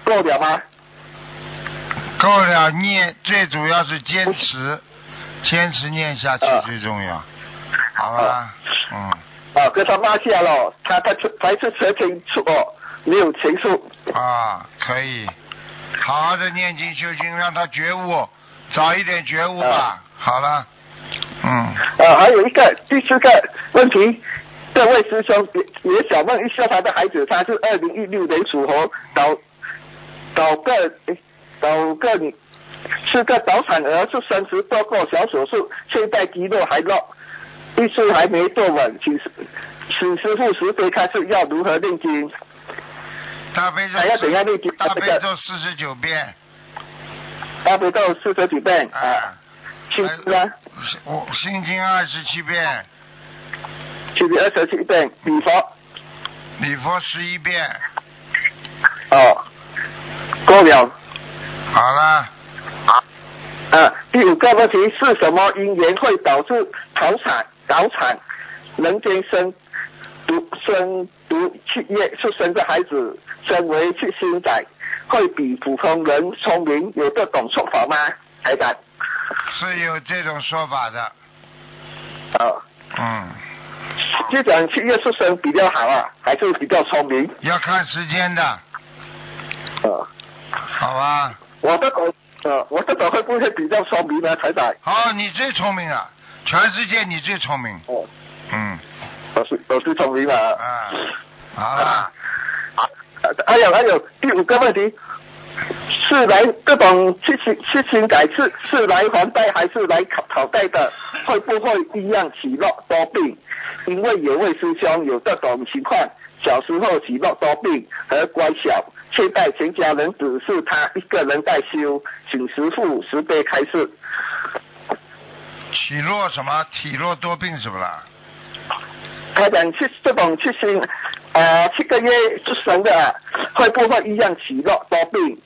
够了吗？够了，念最主要是坚持，坚持念下去啊最重要，好吧？嗯，啊，跟他骂下了，他他才是蛇情处哦，没有情处。啊，可以，好好的念经修心，让他觉悟，早一点觉悟吧。啊好了，嗯，啊，还有一个第四个问题，这位师兄也也想问一下他的孩子，他是二零一六年属猴，导导个导个你是个早产儿，是三十多个小手术，现在肌肉还弱，意识还没坐稳，请师请师傅慈悲开始要如何念经？大悲咒？大这个悲咒四十九遍，大悲咒四十几遍啊，啊，心经呢？我心经二十七遍，心经二十七遍，礼佛。礼佛十一遍，哦，够了。好了，啊，第五个问题是什么因缘会导致早产、早产、人间生独生毒气液出生的孩子身为去心仔，会比普通人聪明？有这种说法吗？台长，是有这种说法的，啊，嗯，就讲七月出生比较好啊，还是比较聪明？要看时间的，啊，好吧？我这种，呃，我这种会不会比较聪明呢？台长，好，你最聪明了，全世界你最聪明，哦，嗯，我是我是聪明了啊。啊，好了，还有还有第五个问题，是来这种七情七情改是是来还贷还是来讨讨贷的，会不会一样起落多病？因为有位师兄有这种情况，小时候起落多病和乖巧，现在全家人只是他一个人在修，请师傅慈悲开示。体弱什么？体弱多病是不啦？他讲去这种去 sinh 呃七个月出生的啊，会不会一样起落多病？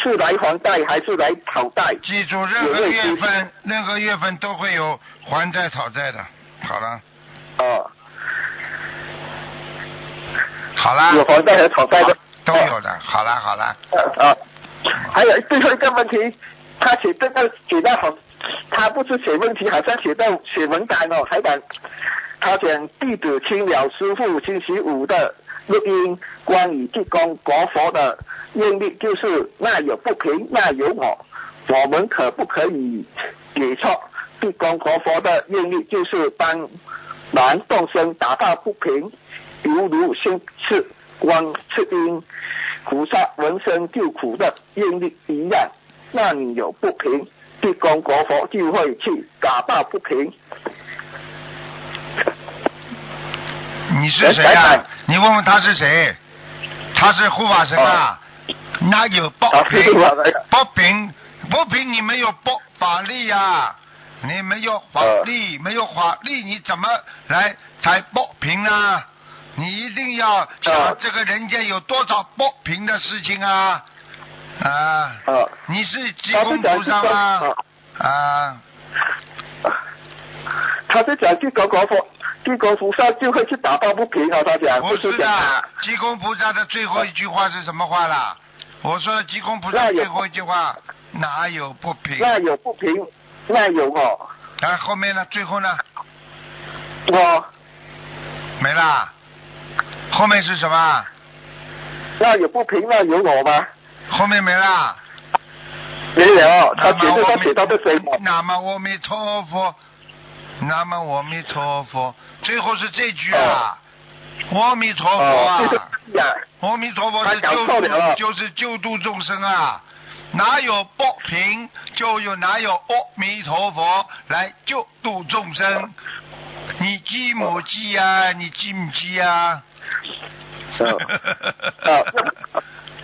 是来还贷还是来讨贷？记住，任何月份，任何月份都会有还债讨债的。好了，哦，好啦，有还贷和讨债的。都有的。好啦，好啦，呃啊，还有最后一个问题，他写这个写的好，他不是写问题，好像写到写文档哦，还讲他讲弟子听了师傅星期五的录音，关于地公国佛的愿力，就是那有不平，那有我，我们可不可以解错？地公国佛的愿力？就是帮忙众生达到不平，犹如先是光是因菩萨闻声救苦的愿力？一样，那你有不平，地公国佛就会去打抱不平。你是谁啊？你问问他是谁？他是护法神啊？哪有报平？报平不平，你没有报法力呀、你没有法力，没有法力，你怎么来才报平呢？你一定要想这个人间有多少报平的事情啊！啊，你是济公菩萨吗？啊，他在讲这个国佛，地公菩萨就会去打抱不平啊！大家不是的，济公菩萨的最后一句话是什么话啦？我说的济公菩萨最后一句话哪有不平？那有不平，那有我，然后后面呢？最后呢？我没啦。后面是什么？那有不平那有我吗？后面没啦。没有，他南觉得他写到的谁？南无阿弥陀佛，南无阿弥陀佛，最后是这句啊，阿弥陀佛啊，阿弥陀佛是救度，就是救度众生啊。哪有不平，就有哪有阿弥陀佛来救度众生。你记不记啊？你记不记啊？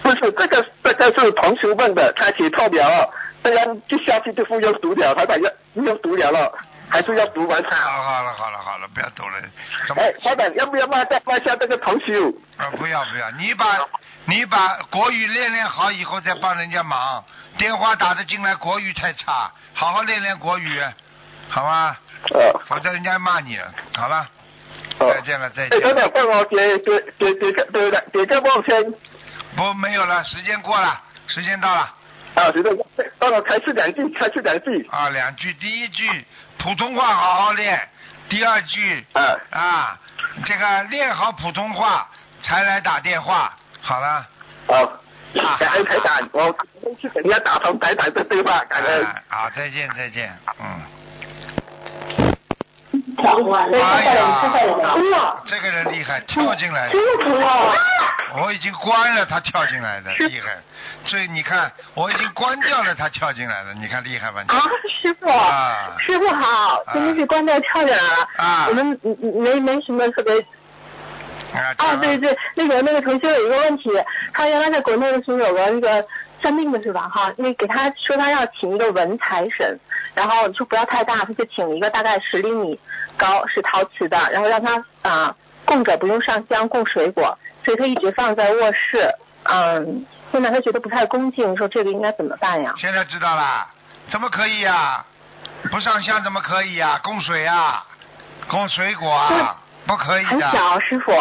不是这个，这个是同学问的，他写错了哦，这样就下去就不用读了，他把要不用读了了，还是要读完它。好好了好了好了，不要读了。怎么？哎，老板，要不要卖再骂下这个同修？啊，不要不要，你把你把国语练练好以后再帮人家忙。电话打得进来，国语太差，好好练练国语，好吗？呃，否则人家骂你了。好了，哦再见了再哎，见。等等，帮我点点点点个对的，给个梦先不没有了，时间过了，时间到了啊，觉得帮我开始两句，开始两句啊，两句，第一句普通话好好练，第二句啊。啊，这个练好普通话才来打电话。好了，好，感恩台长，我去等一下打通台长的对话，感恩。哎好，再见再见，嗯。哎呀，这个人厉害，跳进来的。师傅啊，我已经关了，他跳进来的，厉害。所以你看，我已经关掉了，他跳进来了，你看厉害吧？啊，师傅，啊师傅好，真的是关掉跳进来了。啊我们没没什么特别。啊，啊，对对，那个那个同学有一个问题，他原来在国内的时候有个那个算命的是吧？哈，那给他说他要请一个文财神，然后说不要太大，他就请了一个大概十厘米高，是陶瓷的，然后让他啊供着不用上香，供水果，所以他一直放在卧室。嗯，现在他觉得不太恭敬，说这个应该怎么办呀？现在知道啦，怎么可以呀、不上香怎么可以呀、供水啊，供水果啊，不可以的。很小，师傅，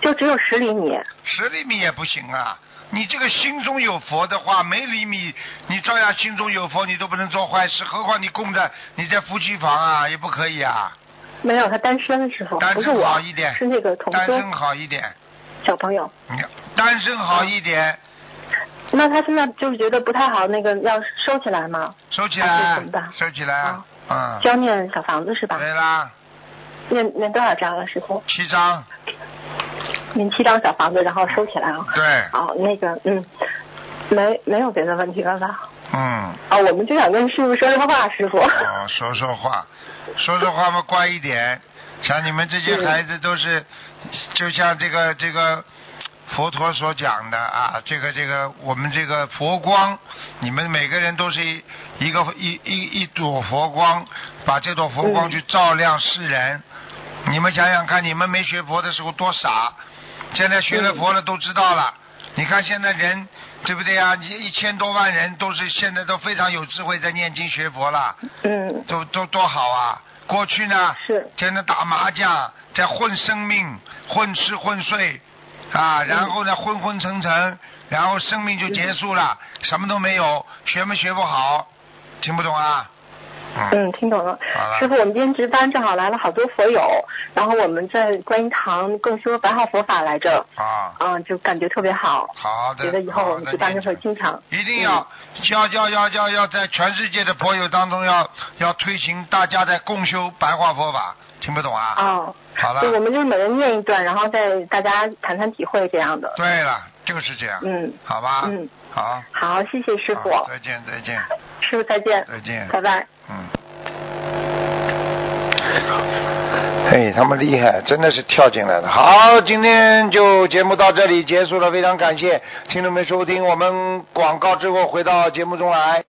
就只有十厘米。十厘米也不行啊！你这个心中有佛的话，没厘米你照样心中有佛，你都不能做坏事，何况你供着你在夫妻房啊，也不可以啊。没有，他单身，的时候，单身好一点，是那个同桌单身好一点，小朋友。你单身好一点，那他现在就是觉得不太好，那个要收起来吗？收起来怎么办，收起来，嗯，就要念小房子是吧？对啦，念念多少张了，师傅？七张，念七张小房子，然后收起来啊。对，哦，那个嗯，没没有别的问题了吧？嗯，啊、我们就想跟师傅说说话，师傅。哦，说说话，说说话嘛，乖一点。像你们这些孩子都是，就像这个这个佛陀所讲的啊，这个这个我们这个佛光，你们每个人都是一一个一一一朵佛光，把这朵佛光去照亮世人。你们想想看，你们没学佛的时候多傻，现在学了佛了都知道了。你看现在人对不对啊、你一千多万人都是现在都非常有智慧，在念经学佛了。嗯。都都多好啊！过去呢，是天天打麻将，在混生命，混吃混睡，啊，然后呢昏昏沉沉，然后生命就结束了，什么都没有，学没学不好，听不懂啊？嗯，听懂了了。师傅，我们今天值班正好来了好多佛友，然后我们在观音堂共修白话佛法来着，啊，啊，就感觉特别好。好的，觉得以后我值班就会经常。一定要要要要要要在全世界的佛友当中要要推行大家在共修白话佛法，听不懂啊？哦。好了对，，我们就是每人念一段，然后再大家谈谈体会这样的。对了，就是这样，嗯，好吧？嗯，好，好，谢谢师傅，再见再见师傅再见，再见，拜拜。嗯。嘿，他们厉害，真的是跳进来的。好，今天就节目到这里结束了，非常感谢听众们收听。我们广告之后回到节目中来。